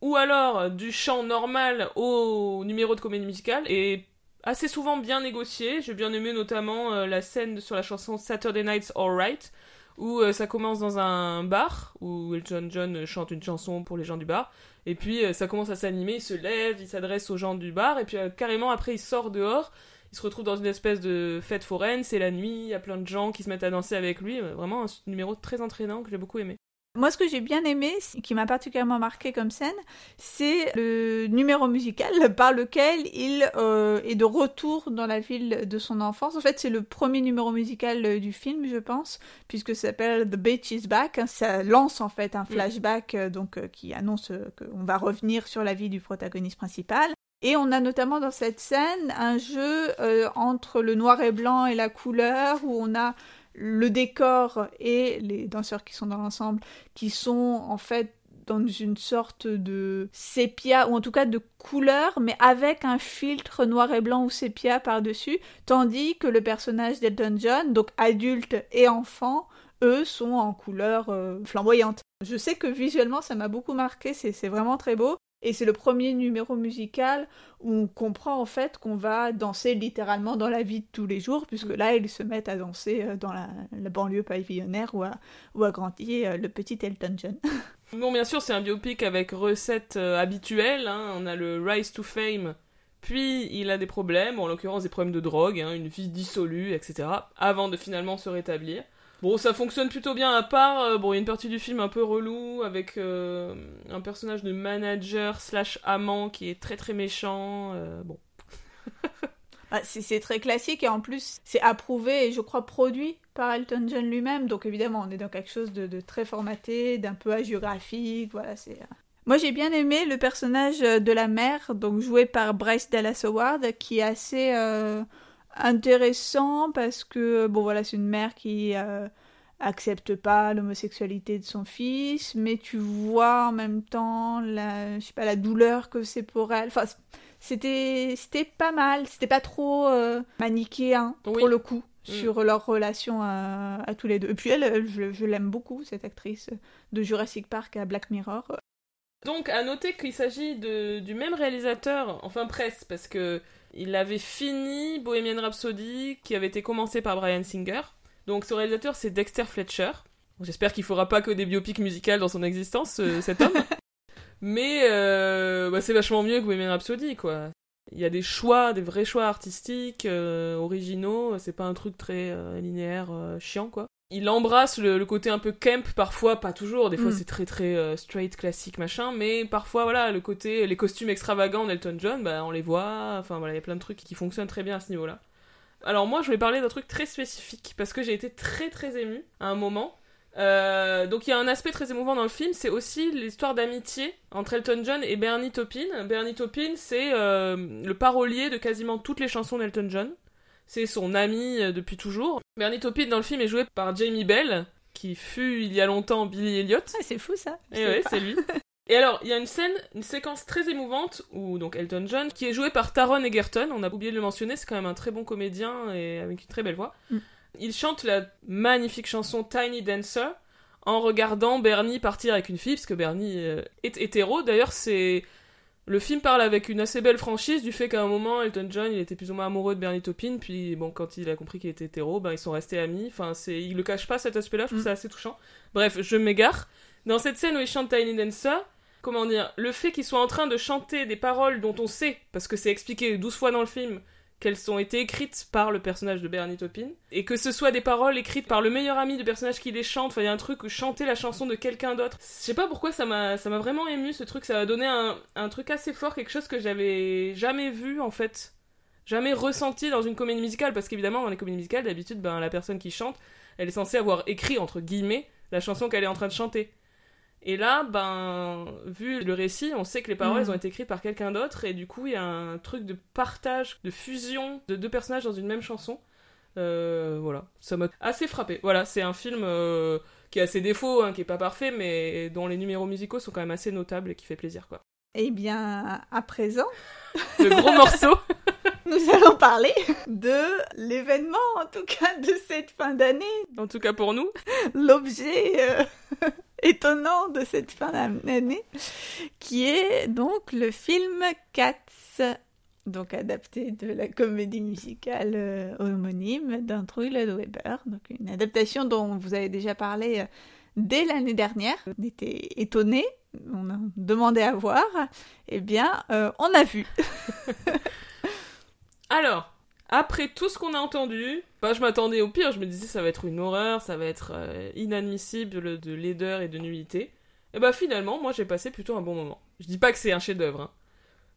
ou alors du chant normal au numéro de comédie musicale est assez souvent bien négocié. J'ai bien aimé notamment euh, la scène sur la chanson Saturday Night's Alright où euh, ça commence dans un bar où Elton John chante une chanson pour les gens du bar et puis euh, ça commence à s'animer, il se lève, il s'adresse aux gens du bar et puis carrément après il sort dehors. Il se retrouve dans une espèce de fête foraine, c'est la nuit, il y a plein de gens qui se mettent à danser avec lui. Vraiment un numéro très entraînant que j'ai beaucoup aimé. Moi, ce que j'ai bien aimé, qui m'a particulièrement marqué comme scène, c'est le numéro musical par lequel il euh, est de retour dans la ville de son enfance. En fait, c'est le premier numéro musical euh, du film, je pense, puisque ça s'appelle The Beach is Back. Ça lance en fait un mm. flashback euh, donc qui annonce qu'on va revenir sur la vie du protagoniste principal. Et on a notamment dans cette scène un jeu entre le noir et blanc et la couleur, où on a le décor et les danseurs qui sont dans l'ensemble, qui sont en fait dans une sorte de sépia, ou en tout cas de couleur, mais avec un filtre noir et blanc ou sépia par-dessus, tandis que le personnage d'Elton John, donc adulte et enfant, eux sont en couleur euh, flamboyante. Je sais que visuellement ça m'a beaucoup marqué, c'est vraiment très beau. Et c'est le premier numéro musical où on comprend en fait qu'on va danser littéralement dans la vie de tous les jours, puisque là, ils se mettent à danser euh, dans la, banlieue pavillonnaire où a, grandi euh, le petit Elton John. bon, bien sûr, c'est un biopic avec recettes euh, habituelles. Hein. On a le Rise to Fame, puis il a des problèmes, en l'occurrence des problèmes de drogue, hein, une vie dissolue, etc., avant de finalement se rétablir. Bon, ça fonctionne plutôt bien à part, euh, bon, il y a une partie du film un peu relou avec euh, un personnage de manager slash amant qui est très très méchant. Euh, bon. Ah, c'est très classique et en plus c'est approuvé et je crois produit par Elton John lui-même. Donc évidemment on est dans quelque chose de, très formaté, d'un peu hagiographique. Voilà, c'est. Moi j'ai bien aimé le personnage de la mère, donc joué par Bryce Dallas Howard, qui est assez intéressant parce que bon voilà c'est une mère qui euh, accepte pas l'homosexualité de son fils mais tu vois en même temps la je sais pas la douleur que c'est pour elle. Enfin c'était c'était pas mal. C'était pas trop euh, manichéen pour le coup mm. sur leur relation à, tous les deux. Et puis elle je, l'aime beaucoup cette actrice de Jurassic Park à Black Mirror. Donc à noter qu'il s'agit du même réalisateur enfin presque parce que il avait fini Bohemian Rhapsody, qui avait été commencé par Brian Singer. Donc ce réalisateur, c'est Dexter Fletcher. J'espère qu'il fera pas que des biopics musicales dans son existence, cet homme. Mais euh, bah, c'est vachement mieux que Bohemian Rhapsody, quoi. Il y a des choix, des vrais choix artistiques, euh, originaux. C'est pas un truc très euh, linéaire, chiant, quoi il embrasse le, côté un peu camp parfois pas toujours des fois mm. c'est très très euh, straight classique machin mais parfois voilà le côté les costumes extravagants d'Elton John bah on les voit enfin voilà il y a plein de trucs qui fonctionnent très bien à ce niveau là alors moi je vais parler d'un truc très spécifique parce que j'ai été très très émue à un moment euh, donc il y a un aspect très émouvant dans le film, c'est aussi l'histoire d'amitié entre Elton John et Bernie Taupin. Bernie Taupin, c'est euh, le parolier de quasiment toutes les chansons d'Elton John c'est son ami euh, depuis toujours. Bernie Taupin dans le film est joué par Jamie Bell, qui fut il y a longtemps Billy Elliot. Ah, c'est fou ça. Et ouais, c'est lui. Et alors, il y a une scène, une séquence très émouvante où donc Elton John, qui est joué par Taron Egerton, on a oublié de le mentionner, c'est quand même un très bon comédien et avec une très belle voix. Mm. Il chante la magnifique chanson Tiny Dancer en regardant Bernie partir avec une fille, parce que Bernie euh, est hétéro. D'ailleurs, c'est le film parle avec une assez belle franchise du fait qu'à un moment, Elton John, il était plus ou moins amoureux de Bernie Taupin, puis bon, quand il a compris qu'il était hétéro, ben, ils sont restés amis. Enfin, c'est, il le cache pas cet aspect-là, je trouve mm. ça assez touchant. Bref, je m'égare. Dans cette scène où il chante Tiny Dancer, comment dire, le fait qu'il soit en train de chanter des paroles dont on sait, parce que c'est expliqué 12 fois dans le film, qu'elles ont été écrites par le personnage de Bernie Taupin et que ce soit des paroles écrites par le meilleur ami du personnage qui les chante. Enfin, il y a un truc où chanter la chanson de quelqu'un d'autre. Je sais pas pourquoi ça m'a ça m'a vraiment ému ce truc. Ça m'a donné un, un truc assez fort, quelque chose que j'avais jamais vu en fait, jamais ressenti dans une comédie musicale. Parce qu'évidemment, dans les comédies musicales, d'habitude, ben la personne qui chante, elle est censée avoir écrit entre guillemets la chanson qu'elle est en train de chanter. Et là, ben, vu le récit, on sait que les paroles Mhm. ont été écrites par quelqu'un d'autre, et du coup, il y a un truc de partage, de fusion de deux personnages dans une même chanson. Euh, voilà, ça m'a assez frappé. Voilà, c'est un film euh, qui a ses défauts, hein, qui est pas parfait, mais dont les numéros musicaux sont quand même assez notables et qui fait plaisir, quoi. Eh bien, à présent, Le gros morceau. nous allons parler de l'événement, en tout cas, de cette fin d'année, En tout cas pour nous. l'objet euh, étonnant de cette fin d'année, qui est donc le film Cats, donc adapté de la comédie musicale euh, homonyme d'Andrew Lloyd Webber, donc une adaptation dont vous avez déjà parlé euh, dès l'année dernière. On était étonnés, on a demandé à voir, eh bien, euh, on a vu. Alors, après tout ce qu'on a entendu, bah, je m'attendais au pire. Je me disais ça va être une horreur, ça va être euh, inadmissible de laideur et de nullité. Et bah finalement, moi j'ai passé plutôt un bon moment. Je dis pas que c'est un chef-d'œuvre, hein.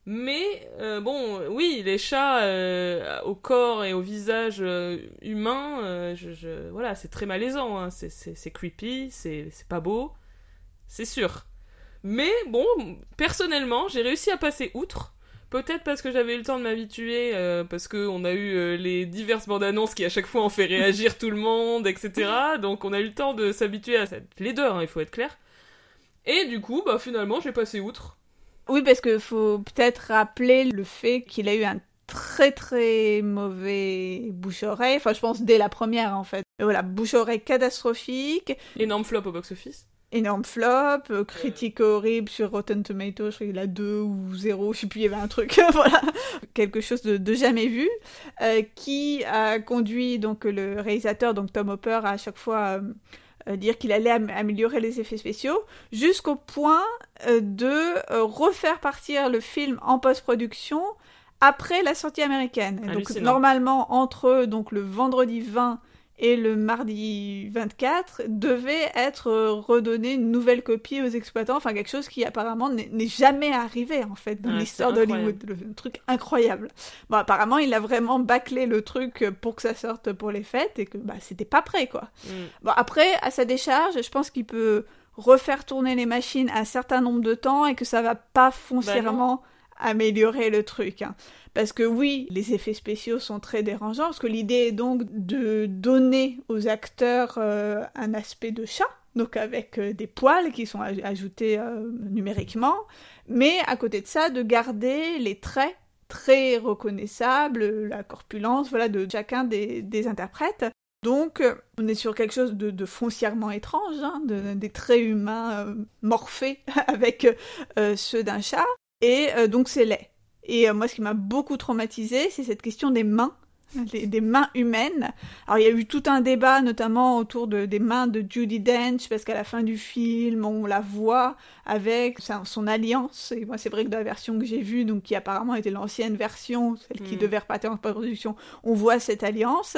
mais euh, bon, oui, les chats euh, au corps et au visage euh, humain, je, voilà, c'est très malaisant. hein. C'est- creepy, c'est pas beau, c'est sûr. Mais bon, personnellement, j'ai réussi à passer outre. Peut-être parce que j'avais eu le temps de m'habituer, euh, parce qu'on a eu euh, les diverses bandes annonces qui à chaque fois ont fait réagir tout le monde, etc. Donc on a eu le temps de s'habituer à cette laideur, hein, il faut être clair. Et du coup, bah finalement, j'ai passé outre. Oui, parce qu'il faut peut-être rappeler le fait qu'il a eu un très très mauvais bouche-oreille, enfin je pense dès la première en fait. Et voilà, bouche-oreille catastrophique, Énorme flop au box-office. Énorme flop, euh, critique horrible sur Rotten Tomatoes, je crois qu'il a 2 ou 0, je sais plus, il y avait un truc, voilà, quelque chose de, de jamais vu, euh, qui a conduit donc le réalisateur, donc Tom Hopper, à chaque fois euh, euh, dire qu'il allait am- améliorer les effets spéciaux, jusqu'au point euh, de euh, refaire partir le film en post-production après la sortie américaine. Et donc normalement entre donc le vendredi 20 et le mardi 24 devait être redonné une nouvelle copie aux exploitants, enfin quelque chose qui apparemment n'est jamais arrivé en fait dans Ouais, l'histoire d'Hollywood, le un truc incroyable. Bon apparemment il a vraiment bâclé le truc pour que ça sorte pour les fêtes et que bah c'était pas prêt quoi. Mm. Bon, après, à sa décharge, je pense qu'il peut refaire tourner les machines un certain nombre de temps et que ça va pas foncièrement améliorer le truc. hein. Parce que oui, les effets spéciaux sont très dérangeants, parce que l'idée est donc de donner aux acteurs euh, un aspect de chat, donc avec euh, des poils qui sont aj- ajoutés euh, numériquement, mais à côté de ça, de garder les traits très reconnaissables, la corpulence, voilà, de chacun des, des interprètes. Donc, on est sur quelque chose de, foncièrement étrange, hein, de- des traits humains morphés avec ceux d'un chat, et euh, donc c'est laid. Et euh, moi, ce qui m'a beaucoup traumatisé, c'est cette question des mains, des mains humaines. Alors, il y a eu tout un débat, notamment autour de, des mains de Judy Dench, parce qu'à la fin du film, on la voit avec sa- son alliance. Et moi, c'est vrai que dans la version que j'ai vue, donc qui apparemment était l'ancienne version, celle qui Mm. devait repartir en production, on voit cette alliance.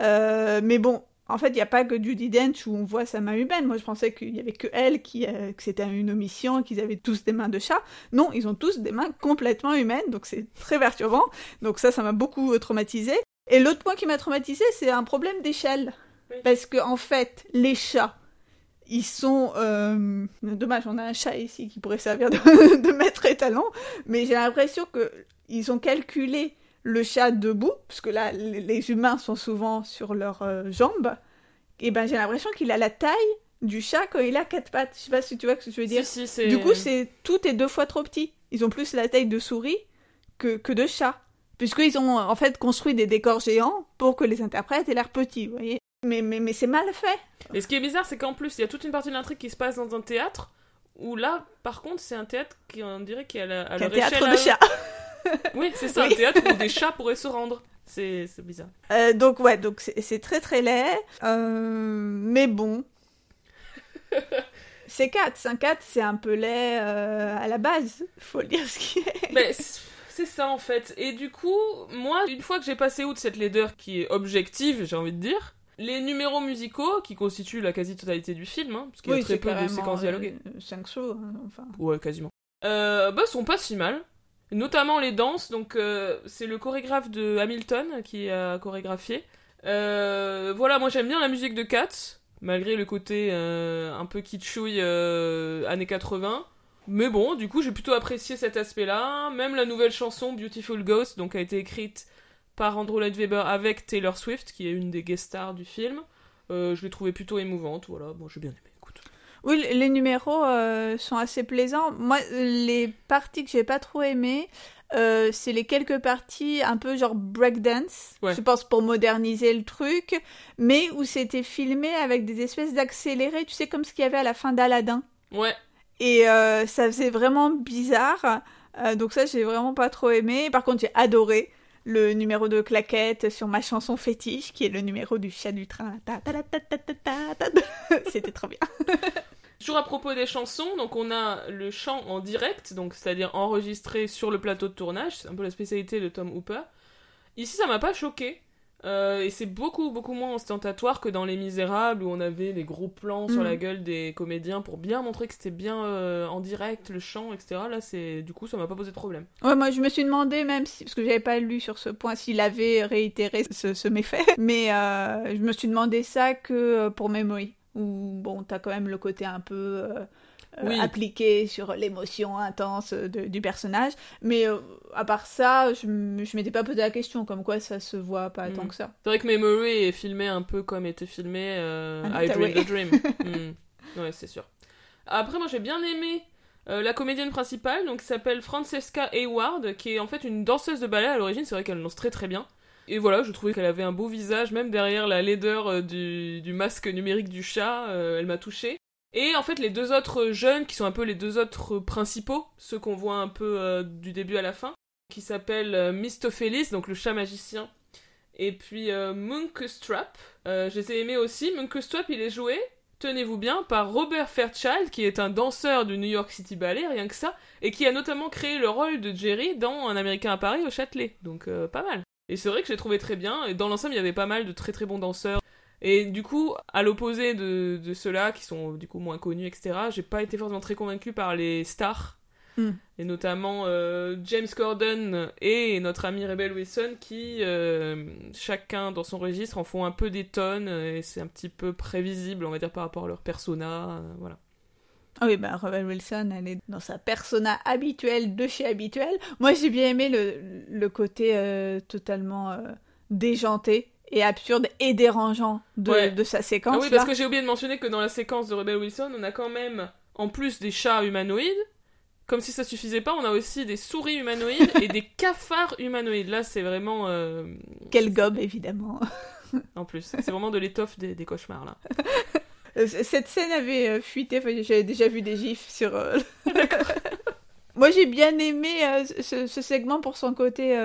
Euh, mais bon, en fait, il n'y a pas que Judy Dench où on voit sa main humaine. Moi, je pensais qu'il y avait que elle, qui, euh, que c'était une omission, qu'ils avaient tous des mains de chat. Non, ils ont tous des mains complètement humaines, donc c'est très perturbant. Donc ça, ça m'a beaucoup euh, traumatisé. Et l'autre point qui m'a traumatisé, c'est un problème d'échelle. Oui. Parce que en fait, les chats, ils sont... euh, Dommage, on a un chat ici qui pourrait servir de, de maître étalon, mais j'ai l'impression que ils ont calculé le chat debout, parce que là, les humains sont souvent sur leurs euh, jambes, et ben j'ai l'impression qu'il a la taille du chat quand il a quatre pattes. Je sais pas si tu vois ce que je veux dire. Si, si, c'est... Du coup, c'est tout est deux fois trop petit. Ils ont plus la taille de souris que, que de chat. Puisqu'ils ont en fait construit des décors géants pour que les interprètes aient l'air petits, vous voyez. Mais, mais, mais c'est mal fait. Et ce qui est bizarre, c'est qu'en plus, il y a toute une partie de l'intrigue qui se passe dans un théâtre, où là, par contre, c'est un théâtre qui, on dirait, qui est à, la, à Qu'un leur théâtre échelle de à eux. Oui, c'est ça, Oui. un théâtre où des chats pourraient se rendre. C'est bizarre. Euh, donc ouais, donc c'est très très laid. Euh, mais bon. C'est 4, 5 4, c'est un peu laid euh, à la base. Faut le dire ce qui est. Mais c- C'est ça en fait. Et du coup, moi, une fois que j'ai passé outre cette laideur qui est objective, j'ai envie de dire, les numéros musicaux, qui constituent la quasi-totalité du film, hein, parce qu'il y a très peu de séquences dialoguées. 5 shows, hein, enfin. Ouais, quasiment. Euh, bah, sont pas si mal. Notamment les danses, donc euh, c'est le chorégraphe de Hamilton qui a chorégraphié. Euh, voilà, moi j'aime bien la musique de Cats, malgré le côté euh, un peu kitschouille années 80. Mais bon, du coup, j'ai plutôt apprécié cet aspect-là. Même la nouvelle chanson Beautiful Ghost, donc a été écrite par Andrew Lloyd Webber avec Taylor Swift, qui est une des guest stars du film. Je l'ai trouvée plutôt émouvante. Voilà, bon, j'ai bien aimé. Oui, les numéros euh, sont assez plaisants. Moi, les parties que j'ai pas trop aimées, euh, c'est les quelques parties un peu genre breakdance, Ouais. je pense pour moderniser le truc, mais où c'était filmé avec des espèces d'accélérés, tu sais, comme ce qu'il y avait à la fin d'Aladin. Ouais, Et euh, ça faisait vraiment bizarre. Euh, donc ça, j'ai vraiment pas trop aimé. Par contre, j'ai adoré le numéro de claquette sur ma chanson fétiche, qui est le numéro du chat du train. Ta ta ta ta ta ta ta ta. C'était trop bien. Toujours à propos des chansons, donc on a le chant en direct, donc c'est-à-dire enregistré sur le plateau de tournage, c'est un peu la spécialité de Tom Hooper. Ici, ça m'a pas choqué. Euh, et c'est beaucoup, beaucoup moins ostentatoire que dans Les Misérables où on avait les gros plans sur Mm. la gueule des comédiens pour bien montrer que c'était bien euh, en direct, le chant, etc. Là, c'est du coup, ça m'a pas posé de problème. Ouais, moi, je me suis demandé, même si, parce que j'avais pas lu sur ce point, s'il avait réitéré ce, ce méfait. Mais euh, je me suis demandé ça que pour Memory, où bon, t'as quand même le côté un peu Oui. appliqué sur l'émotion intense de- du personnage. Mais euh, à part ça, je, je m'étais pas posé la question, comme quoi ça se voit pas tant Mm. que ça. C'est vrai que Memory est filmé un peu comme était filmé euh, Ah, I Dream the Dream. Mm. Ouais, c'est sûr. Après, moi j'ai bien aimé euh, la comédienne principale, donc qui s'appelle Francesca Hayward, qui est en fait une danseuse de ballet à l'origine. C'est vrai qu'elle danse très très bien. Et voilà, je trouvais qu'elle avait un beau visage, même derrière la laideur euh, du, du masque numérique du chat, euh, elle m'a touchée. Et en fait, les deux autres jeunes, qui sont un peu les deux autres principaux, ceux qu'on voit un peu euh, du début à la fin, qui s'appellent euh, Mistopheles, donc le chat magicien, et puis euh. Euh, je les ai aimés aussi. Monkstrap, il est joué, tenez-vous bien, par Robert Fairchild, qui est un danseur du New York City Ballet, rien que ça, et qui a notamment créé le rôle de Jerry dans Un Américain à Paris au Châtelet. Donc pas mal. Et c'est vrai que j'ai trouvé très bien, et dans l'ensemble, il y avait pas mal de très très bons danseurs. Et du coup, à l'opposé de, de ceux-là, qui sont du coup moins connus, etc., j'ai pas été forcément très convaincu par les stars. Hmm. Et notamment euh, James Corden et notre ami Rebel Wilson qui, euh, chacun dans son registre, en font un peu des tonnes, et c'est un petit peu prévisible, on va dire, par rapport à leur persona. euh, voilà. Ah oui, bah Rebel Wilson, elle est dans sa persona habituelle de chez habituel. Moi, j'ai bien aimé le, le côté totalement déjanté et absurde et dérangeant de, Ouais. de sa Ah séquence. oui, parce que j'ai oublié de mentionner que dans la séquence de Rebel Wilson, on a quand même, en plus des chats humanoïdes, comme si ça suffisait pas, on a aussi des souris humanoïdes et des cafards humanoïdes. Là, c'est vraiment. euh, Quel gobe, évidemment. En plus, c'est vraiment de l'étoffe des, des cauchemars, là. Euh, Cette scène avait euh, fuité, enfin, j'avais déjà vu des gifs sur... euh, Moi, j'ai bien aimé euh, ce, ce segment pour son côté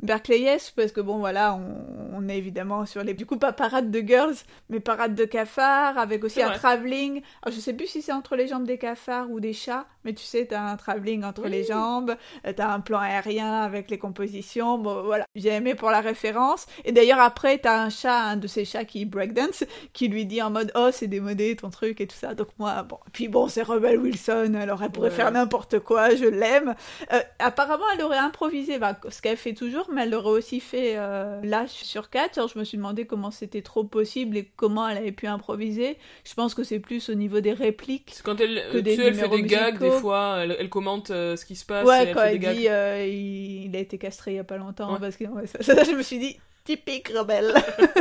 Berkeleyesque, parce que bon, voilà, on, on est évidemment sur les... Du coup, pas parade de girls, mais parade de cafards, avec aussi un travelling. Alors, je sais plus si c'est entre les jambes des cafards ou des chats, mais tu sais, t'as un travelling entre Oui. les jambes, euh, t'as un plan aérien avec les compositions, bon, voilà. J'ai aimé pour la référence. Et d'ailleurs, après, t'as un chat, un de ces chats qui breakdance, qui lui dit en mode oh c'est démodé ton truc et tout ça donc moi bon puis bon c'est Rebel Wilson alors elle pourrait Ouais. faire n'importe quoi je l'aime Euh, apparemment elle aurait improvisé bah, ce qu'elle fait toujours mais elle l'aurait aussi fait euh, là sur 4 alors je me suis demandé comment c'était trop possible et comment elle avait pu improviser je pense que c'est plus au niveau des répliques C'est quand elle, Que des elle fait des gags, des. Fois, elle, elle commente euh, ce qui se passe. et ouais elle quand fait elle des dit euh, il... il a été castré il y a pas longtemps Ouais. parce que ouais, ça, ça, je me suis dit typique Rebelle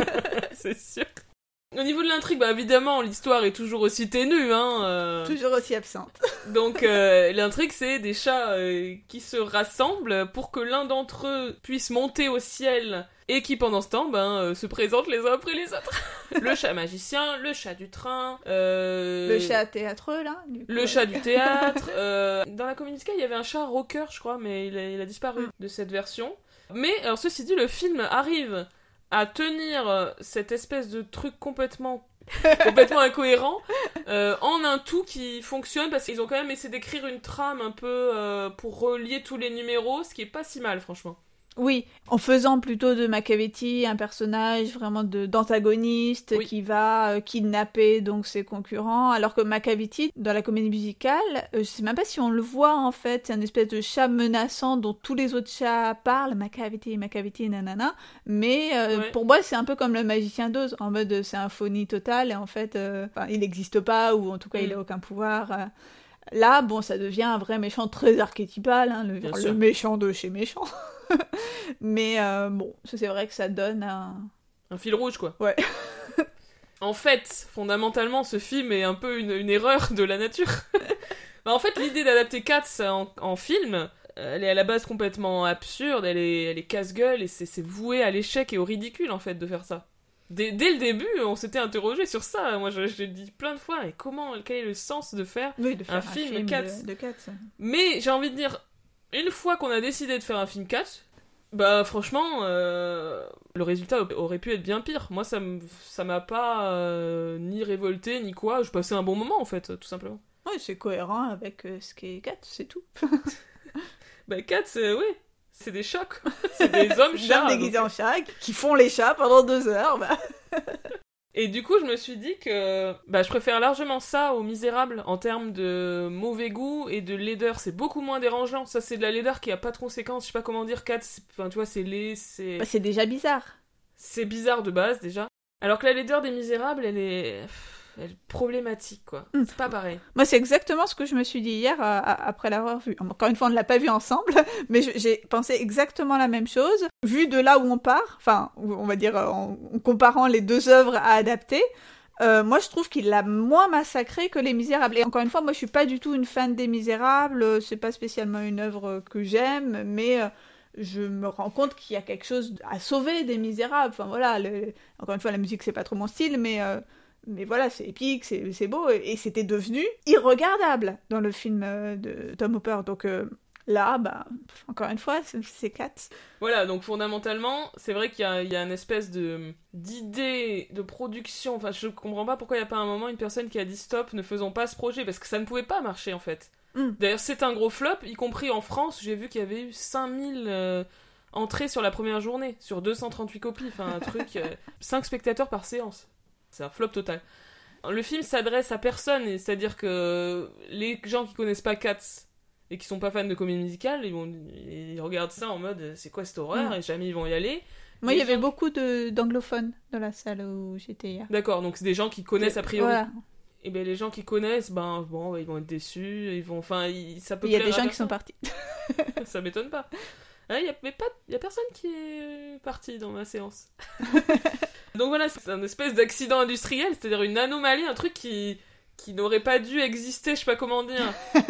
c'est sûr. Au niveau de l'intrigue, bah évidemment, l'histoire est toujours aussi ténue, hein. euh, toujours aussi absente Donc euh, l'intrigue, c'est des chats euh, qui se rassemblent pour que l'un d'entre eux puisse monter au ciel et qui pendant ce temps, ben, se présentent les uns après les autres. le chat magicien, le chat du train, le chat théâtreux là du coup, le chat du théâtre. Dans la Sky, il y avait un chat rocker, je crois, mais il a, il a disparu Mm. de cette version. Mais alors ceci dit, le film arrive à tenir euh, cette espèce de truc complètement complètement incohérent, euh, en un tout qui fonctionne parce qu'ils ont quand même essayé d'écrire une trame un peu euh, pour relier tous les numéros, ce qui est pas si mal, franchement. Oui, en faisant plutôt de Machiavetti un personnage vraiment d'antagoniste Oui. qui va euh, kidnapper donc ses concurrents, alors que Machiavetti dans la comédie musicale, euh, je sais même pas si on le voit en fait, c'est un espèce de chat menaçant dont tous les autres chats parlent, Machiavetti, Machiavetti, nanana. Mais euh, Ouais. pour moi c'est un peu comme le magicien d'Oz, en mode euh, c'est symphonie totale et en fait, il n'existe pas ou en tout cas il Mm. a aucun pouvoir. Là, bon, ça devient un vrai méchant très archétypal, hein, le, méchant de chez méchant. Mais euh, bon, c'est vrai que ça donne un. Un fil rouge, quoi. Ouais. en fait, fondamentalement, ce film est un peu une, une erreur de la nature. Bah, en fait, l'idée d'adapter Cats en, en film, elle est à la base complètement absurde, elle est, elle est casse-gueule et c'est c'est voué à l'échec et au ridicule, en fait, de faire ça. Dès, dès le début, on s'était interrogé sur ça. Moi, je, je l'ai dit plein de fois. Et comment, quel est le sens de faire Oui, de faire Un un, film film, Cats. de, de Cats. Mais j'ai envie de dire, une fois qu'on a décidé de faire un film 4, bah franchement, euh, le résultat aurait pu être bien pire. Moi, ça m'a pas euh, ni révolté ni quoi. Je passais un bon moment en fait, tout simplement. Oui, c'est cohérent avec euh, ce qu'est Cats, c'est tout. Bah 4, c'est oui, c'est des chats quoi. C'est des hommes Des chats. hommes déguisés en chat qui font les chats pendant deux heures. Bah. Et du coup, je me suis dit que bah, je préfère largement ça aux Misérables en termes de mauvais goût et de laideur. C'est beaucoup moins dérangeant. Ça, c'est de la laideur qui a pas de conséquences. Je sais pas comment dire. 4, enfin, tu vois, c'est laid, c'est. Bah, c'est déjà bizarre. C'est bizarre de base déjà. Alors que la laideur des Misérables, elle est, elle est problématique quoi. Mm. C'est pas pareil. Moi, c'est exactement ce que je me suis dit hier euh, après l'avoir vu. Encore une fois, on ne l'a pas vu ensemble, mais j'ai pensé exactement la même chose. Vu de là où on part, enfin, on va dire euh, en, en comparant les deux œuvres à adapter, euh, moi, je trouve qu'il l'a moins massacré que Les Misérables. Et encore une fois, moi, je suis pas du tout une fan des Misérables. C'est pas spécialement une œuvre que j'aime, mais je me rends compte qu'il y a quelque chose à sauver des Misérables. Enfin voilà, le- encore une fois, la musique c'est pas trop mon style, mais euh, mais voilà, c'est épique, c'est beau, et, et c'était devenu irregardable dans le film euh, de Tom Hooper. Donc euh, là, bah, encore une fois, c'est- c'est Cats. Voilà, donc fondamentalement, c'est vrai qu'il y a, il y a une espèce de d'idée de production. Enfin, je comprends pas pourquoi il n'y a pas un moment une personne qui a dit stop, ne faisons pas ce projet, parce que ça ne pouvait pas marcher en fait. Mm. D'ailleurs, c'est un gros flop, y compris en France. J'ai vu qu'il y avait eu 5000 euh, entrées sur la première journée, sur 238 copies. Enfin, un truc. 5 spectateurs par séance. C'est un flop total. Le film s'adresse à personne, c'est-à-dire que les gens qui connaissent pas Cats et qui sont pas fans de comédie musicale, ils, vont, ils regardent ça en mode c'est quoi cette horreur Mm. et jamais ils vont y aller. Moi, il y avait beaucoup d'anglophones dans la salle où j'étais hier. D'accord, donc c'est des gens qui connaissent a priori. Voilà. Et ben les gens qui connaissent, ben bon, ils vont être déçus, ils vont, enfin, ils- ça peut Il y a des gens qui sont partis. ça m'étonne pas. Il y a, mais pas, y a personne qui est parti dans ma séance. Donc voilà, c'est un espèce d'accident industriel, c'est-à-dire une anomalie, un truc qui, qui n'aurait pas dû exister, je sais pas comment dire.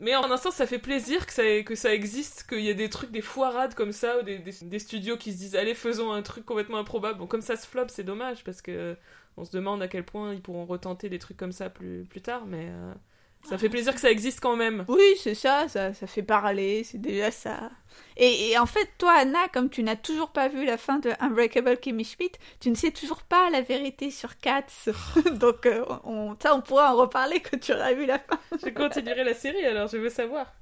Mais en un sens, ça fait plaisir que ça, que ça existe, qu'il y ait des trucs, des foirades comme ça, ou des, des, des studios qui se disent allez, faisons un truc complètement improbable. Bon, comme ça se flop, c'est dommage, parce que on se demande à quel point ils pourront retenter des trucs comme ça plus, plus tard, mais euh, ça fait plaisir que ça existe quand même. Oui, c'est ça, ça, ça fait parler, c'est déjà ça. Et, et en fait, toi, Anna, comme tu n'as toujours pas vu la fin de Unbreakable Kimmy Schmidt, tu ne sais toujours pas la vérité sur Cats. Donc, euh, on, ça, on pourra en reparler quand tu auras vu la fin. Je continuerai la série alors, je veux savoir.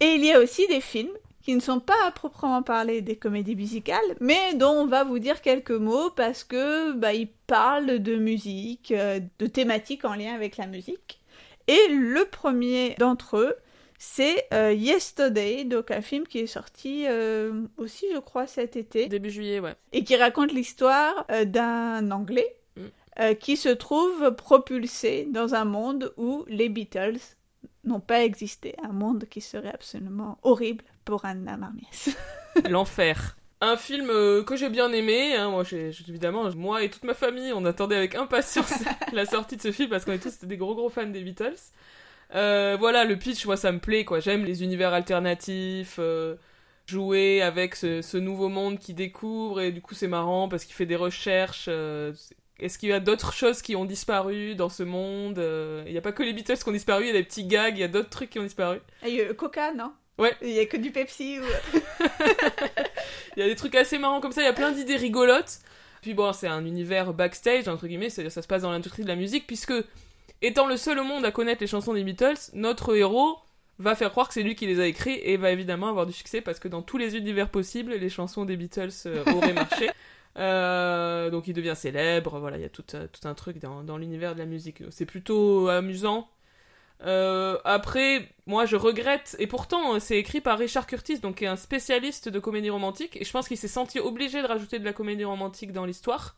Et il y a aussi des films qui ne sont pas à proprement parler des comédies musicales, mais dont on va vous dire quelques mots parce que bah, ils parlent de musique, euh, de thématiques en lien avec la musique. Et le premier d'entre eux, c'est euh, Yesterday, donc un film qui est sorti euh, aussi, je crois, cet été, Début juillet, ouais. et qui raconte l'histoire euh, d'un Anglais Mm. qui se trouve propulsé dans un monde où les Beatles n'ont pas existé, un monde qui serait absolument horrible pour Anna Marmiès. L'enfer. Un film euh, que j'ai bien aimé, hein, moi j'ai évidemment, moi et toute ma famille, on attendait avec impatience la sortie de ce film parce qu'on est tous des gros gros fans des Beatles. Euh, voilà, le pitch, moi ça me plaît quoi, j'aime les univers alternatifs, euh, jouer avec ce, ce nouveau monde qu'il découvre et du coup c'est marrant parce qu'il fait des recherches. euh, est-ce qu'il y a d'autres choses qui ont disparu dans ce monde Euh, Il n'y a pas que les Beatles qui ont disparu, il y a des petits gags, il y a d'autres trucs qui ont disparu. Et Coca, non? Ouais. Il y a que du Pepsi. ou- Il y a des trucs assez marrants comme ça, il y a plein d'idées rigolotes. Puis bon, c'est un univers backstage, entre guillemets, c'est-à-dire ça se passe dans l'industrie de la musique, puisque, étant le seul au monde à connaître les chansons des Beatles, notre héros va faire croire que c'est lui qui les a écrits et va évidemment avoir du succès parce que dans tous les univers possibles, les chansons des Beatles euh, auraient marché. Euh, donc il devient célèbre, voilà, il y a tout, euh, tout un truc dans, dans l'univers de la musique. C'est plutôt amusant. Euh, après, moi je regrette, et pourtant c'est écrit par Richard Curtis, donc qui est un spécialiste de comédie romantique, et je pense qu'il s'est senti obligé de rajouter de la comédie romantique dans l'histoire,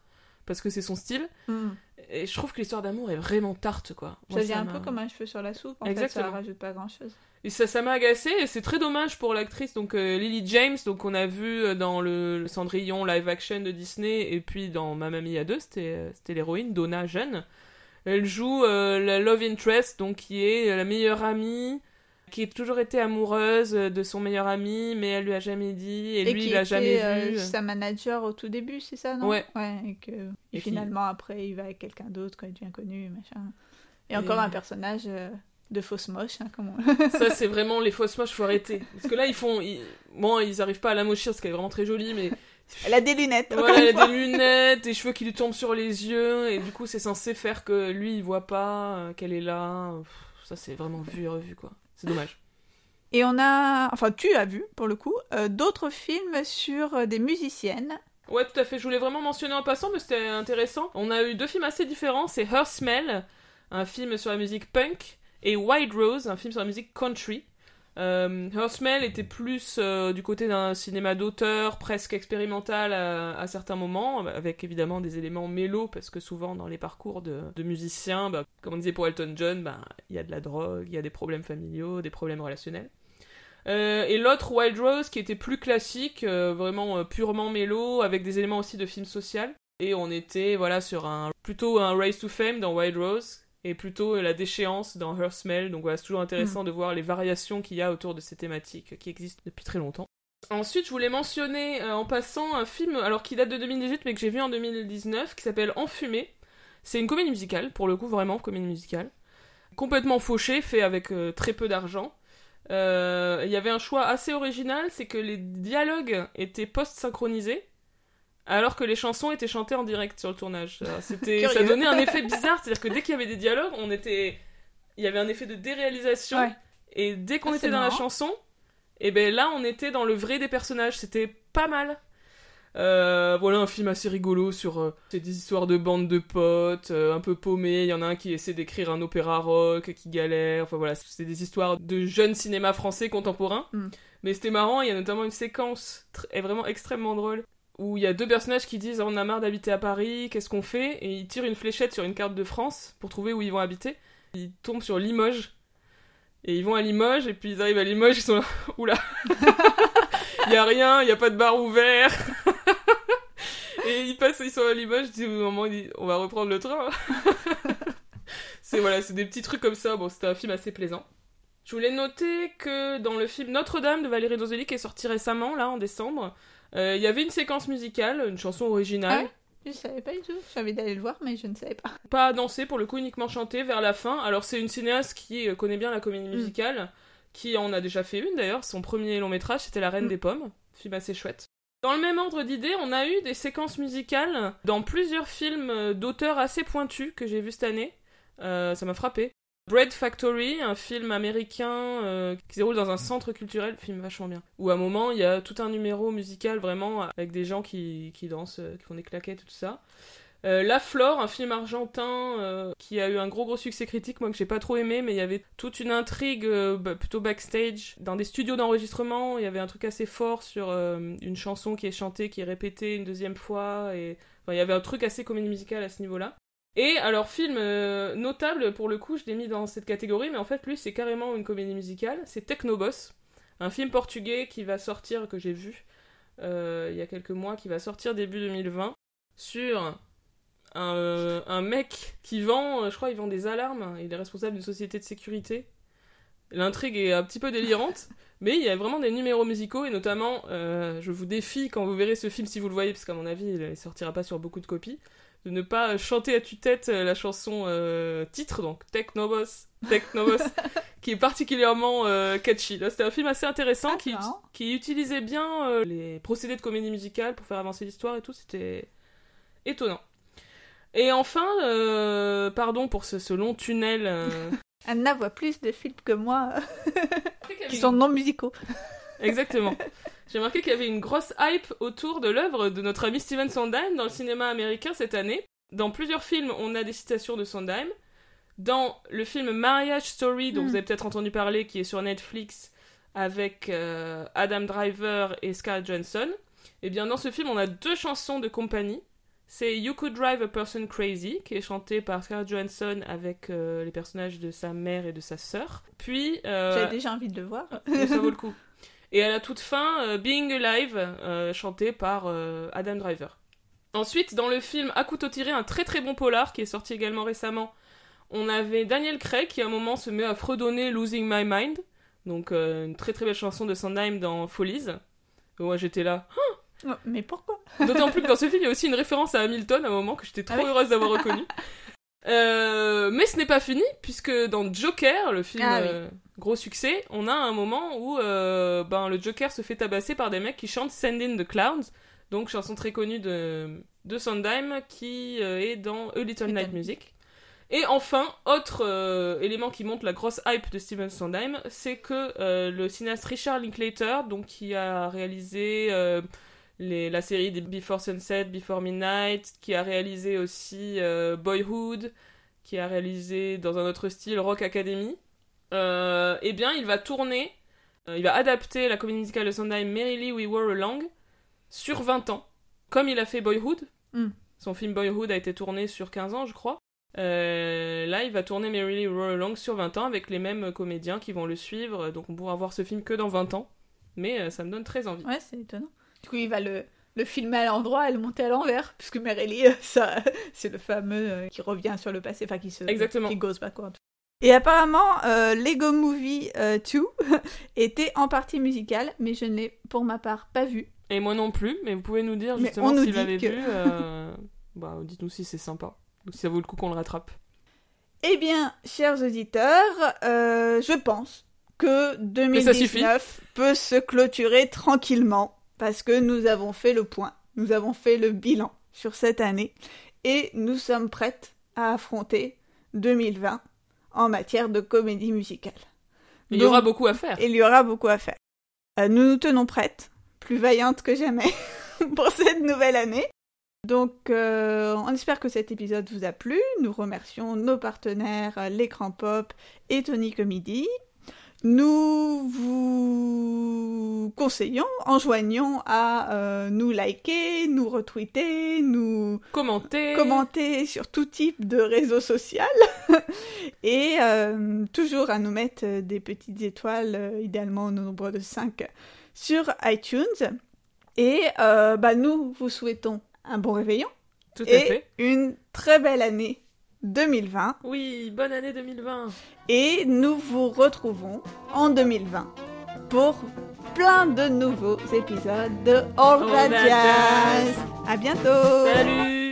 parce que c'est son style. Hmm. Et je trouve que l'histoire d'amour est vraiment tarte, quoi. Moi, Ça vient un peu comme un cheveu sur la soupe. En fait, Exactement. ça rajoute pas grand chose. Et ça, ça m'a agacé, et c'est très dommage pour l'actrice, donc euh, Lily James, donc on a vu euh, dans le, le Cendrillon live action de Disney, et puis dans Mamma Mia 2, c'était euh, c'était l'héroïne, Donna jeune. Elle joue euh, la love interest, donc qui est la meilleure amie, qui a toujours été amoureuse euh, de son meilleur ami, mais elle lui a jamais dit, et, lui il l'a jamais euh, vu. sa manager au tout début, c'est ça, non Ouais. et que et Et qui- finalement après il va avec quelqu'un d'autre quand il devient connu, machin. Et, encore un personnage euh, de fausse moche, hein, comme on- Ça, c'est vraiment les fausses moches, faut arrêter. Parce que là, ils font. ils- Bon, ils arrivent pas à la mochir parce qu'elle est vraiment très jolie, mais Elle a des lunettes. une elle a des lunettes, des cheveux qui lui tombent sur les yeux, et du coup, c'est censé faire que lui, il voit pas euh, qu'elle est là. Pff, Ça, c'est vraiment vu et revu, quoi. C'est dommage. Et on a, enfin tu as vu pour le coup, euh, d'autres films sur euh, des musiciennes. Ouais, tout à fait. Je voulais vraiment mentionner en passant, mais c'était intéressant. On a eu deux films assez différents. C'est Her Smell, un film sur la musique punk, et White Rose, un film sur la musique country. Euh, était plus euh, du côté d'un cinéma d'auteur, presque expérimental à, certains moments, avec évidemment des éléments mélos, parce que souvent dans les parcours de, musiciens, bah, comme on disait pour Elton John, bah, il y a de la drogue, il y a des problèmes familiaux, des problèmes relationnels. Euh, et l'autre, Wild Rose, qui était plus classique, euh, vraiment purement mélo, avec des éléments aussi de film social. Et on était voilà sur un plutôt un Race to Fame dans Wild Rose et plutôt euh, la déchéance dans Her Smell. Donc voilà, c'est toujours intéressant de voir les variations qu'il y a autour de ces thématiques qui existent depuis très longtemps. Ensuite, je voulais mentionner euh, en passant un film alors qui date de 2018 mais que j'ai vu en 2019 qui s'appelle Enfumé. C'est une comédie musicale, pour le coup vraiment comédie musicale. Complètement fauché, fait avec euh, très peu d'argent. Euh, Il y avait un choix assez original, c'est que les dialogues étaient post-synchronisés, alors que les chansons étaient chantées en direct sur le tournage. C'était, ça donnait un effet bizarre, c'est-à-dire que dès qu'il y avait des dialogues, on était, il y avait un effet de déréalisation, Ouais. et dès qu'on Ah, était dans la chanson, et ben là on était dans le vrai des personnages. C'était pas mal. Euh, voilà un film assez rigolo sur euh, c'est des histoires de bandes de potes euh, un peu paumés il y en a un qui essaie d'écrire un opéra rock qui galère enfin voilà c'est des histoires de jeunes cinéma français contemporain Mm. mais c'était marrant il y a notamment une séquence est vraiment extrêmement drôle où il y a deux personnages qui disent on a marre d'habiter à Paris qu'est-ce qu'on fait? Et ils tirent une fléchette sur une carte de France pour trouver où ils vont habiter ils tombent sur Limoges et ils vont à Limoges et puis ils arrivent à Limoges ils sont là oula il y a rien il y a pas de bar ouvert et ils passent, ils sont à Limoges, ils disent au moment, disent, on va reprendre le train. c'est voilà, c'est des petits trucs comme ça. Bon, c'était un film assez plaisant. Je voulais noter que dans le film Notre-Dame de Valérie Dosely, qui est sorti récemment, là, en décembre, il y avait une séquence musicale, une chanson originale. Ah Je savais pas du tout. Envie d'aller le voir, mais je ne savais pas. pas dansé pour le coup uniquement chanté vers la fin alors c'est une cinéaste qui euh, connaît bien la comédie Mm. musicale qui en a déjà fait une d'ailleurs son premier long métrage c'était La Reine Mm. des Pommes film assez chouette dans le même ordre d'idées on a eu des séquences musicales dans plusieurs films euh, d'auteurs assez pointus que j'ai vu cette année Euh, ça m'a frappé Bread Factory, un film américain euh, qui se déroule dans un centre culturel, film vachement bien. Où à un moment, il y a tout un numéro musical vraiment avec des gens qui, qui dansent, euh, qui font des claquettes et tout ça. Euh, La Flore, un film argentin qui a eu un gros gros succès critique, moi que j'ai pas trop aimé, mais il y avait toute une intrigue bah, plutôt backstage, dans des studios d'enregistrement, il y avait un truc assez fort sur une chanson qui est chantée, qui est répétée une deuxième fois, et il y avait un truc assez comédie musicale à ce niveau-là. Et alors, film euh, notable, pour le coup, je l'ai mis dans cette catégorie, mais en fait, lui, c'est carrément une comédie musicale, c'est Technoboss, un film portugais qui va sortir, que j'ai vu euh, il y a quelques mois, qui va sortir début 2020, sur un, euh, un mec qui vend, je crois, il vend des alarmes, il est responsable d'une société de sécurité. L'intrigue est un petit peu délirante, mais il y a vraiment des numéros musicaux, et notamment, euh, je vous défie, quand vous verrez ce film, si vous le voyez, parce qu'à mon avis, il ne sortira pas sur beaucoup de copies, de ne pas chanter à tue-tête euh, la chanson euh, titre, donc Technobos, Technobos, qui est particulièrement euh, catchy. Là, c'était un film assez intéressant Ah, qui, qui utilisait bien euh, les procédés de comédie musicale pour faire avancer l'histoire et tout. C'était étonnant. Et enfin, pardon pour ce, ce long tunnel. Anna voit plus de films que moi qui sont non musicaux. Exactement. J'ai remarqué qu'il y avait une grosse hype autour de l'œuvre de notre ami Steven Sondheim dans le cinéma américain cette année. Dans plusieurs films, on a des citations de Sondheim. Dans le film Marriage Story, dont Mm. vous avez peut-être entendu parler, qui est sur Netflix, avec euh, Adam Driver et Scarlett Johansson, eh bien dans ce film, on a deux chansons de compagnie. C'est You Could Drive a Person Crazy, qui est chantée par Scarlett Johansson avec euh, les personnages de sa mère et de sa sœur. Puis... euh, J'avais déjà envie de le voir. ça vaut le coup. Et à la toute fin, euh, Being Alive, euh, chanté par euh, Adam Driver. Ensuite, dans le film À couteau tiré, un très très bon polar qui est sorti également récemment, on avait Daniel Craig qui à un moment se met à fredonner Losing My Mind, donc euh, une très très belle chanson de Sondheim dans Follies. Et Moi j'étais là. Oh, Mais pourquoi? D'autant plus que dans ce film, il y a aussi une référence à Hamilton à un moment que j'étais trop Ah oui heureuse d'avoir reconnu. Euh, mais ce n'est pas fini, puisque dans Joker, le film Ah oui. euh, gros succès, on a un moment où euh, ben, le Joker se fait tabasser par des mecs qui chantent Send in the Clouds, donc chanson très connue de, de Sondheim qui euh, est dans A Little Night Music. Et enfin, autre euh, élément qui montre la grosse hype de Steven Sondheim, c'est que le cinéaste Richard Linklater, donc qui a réalisé les- la série des Before Sunset, Before Midnight, qui a réalisé aussi Boyhood, qui a réalisé dans un autre style Rock Academy, euh, eh bien il va tourner, euh, il va adapter la comédie musicale de Sondheim Merrily We Were Along sur 20 ans, comme il a fait Boyhood. Mm. Son film Boyhood a été tourné sur 15 ans, je crois. Euh, là, il va tourner Merrily We Were Along sur 20 ans avec les mêmes comédiens qui vont le suivre, donc on pourra voir ce film que dans 20 ans. Mais ça me donne très envie. Ouais, c'est étonnant. Du coup, il va le, le filmer à l'endroit et le monter à l'envers, puisque Merrily, ça, c'est le fameux qui revient sur le passé, enfin qui se... Exactement. Qui goes backward. Et apparemment, euh, Lego Movie euh, 2 était en partie musicale, mais je ne l'ai pour ma part pas vu. Et moi non plus, mais vous pouvez nous dire justement si vous l'avez que- vu. euh, bah, dites-nous si c'est sympa. Ou si ça vaut le coup qu'on le rattrape. Eh bien, chers auditeurs, euh, je pense que ça suffit. 2019 peut se clôturer tranquillement parce que nous avons fait le point, nous avons fait le bilan sur cette année et nous sommes prêtes à affronter 2020 en matière de comédie musicale. Il y aura beaucoup à faire. il y aura beaucoup à faire. Euh, nous nous tenons prêtes, plus vaillantes que jamais, pour cette nouvelle année. Donc, euh, on espère que cet épisode vous a plu. Nous remercions nos partenaires, euh, l'écran pop et Tony Comedy. Nous vous conseillons, enjoignons à euh, nous liker, nous retweeter, nous Commentez. commenter sur tout type de réseau social et euh, toujours à nous mettre des petites étoiles, euh, idéalement au nombre de 5 sur iTunes. Et bah, nous vous souhaitons un bon réveillon Tout à et fait. une très belle année 2020. Oui, bonne année 2020. Et nous vous retrouvons en 2020 pour plein de nouveaux épisodes de All, All Jazz. Jazz. À bientôt Salut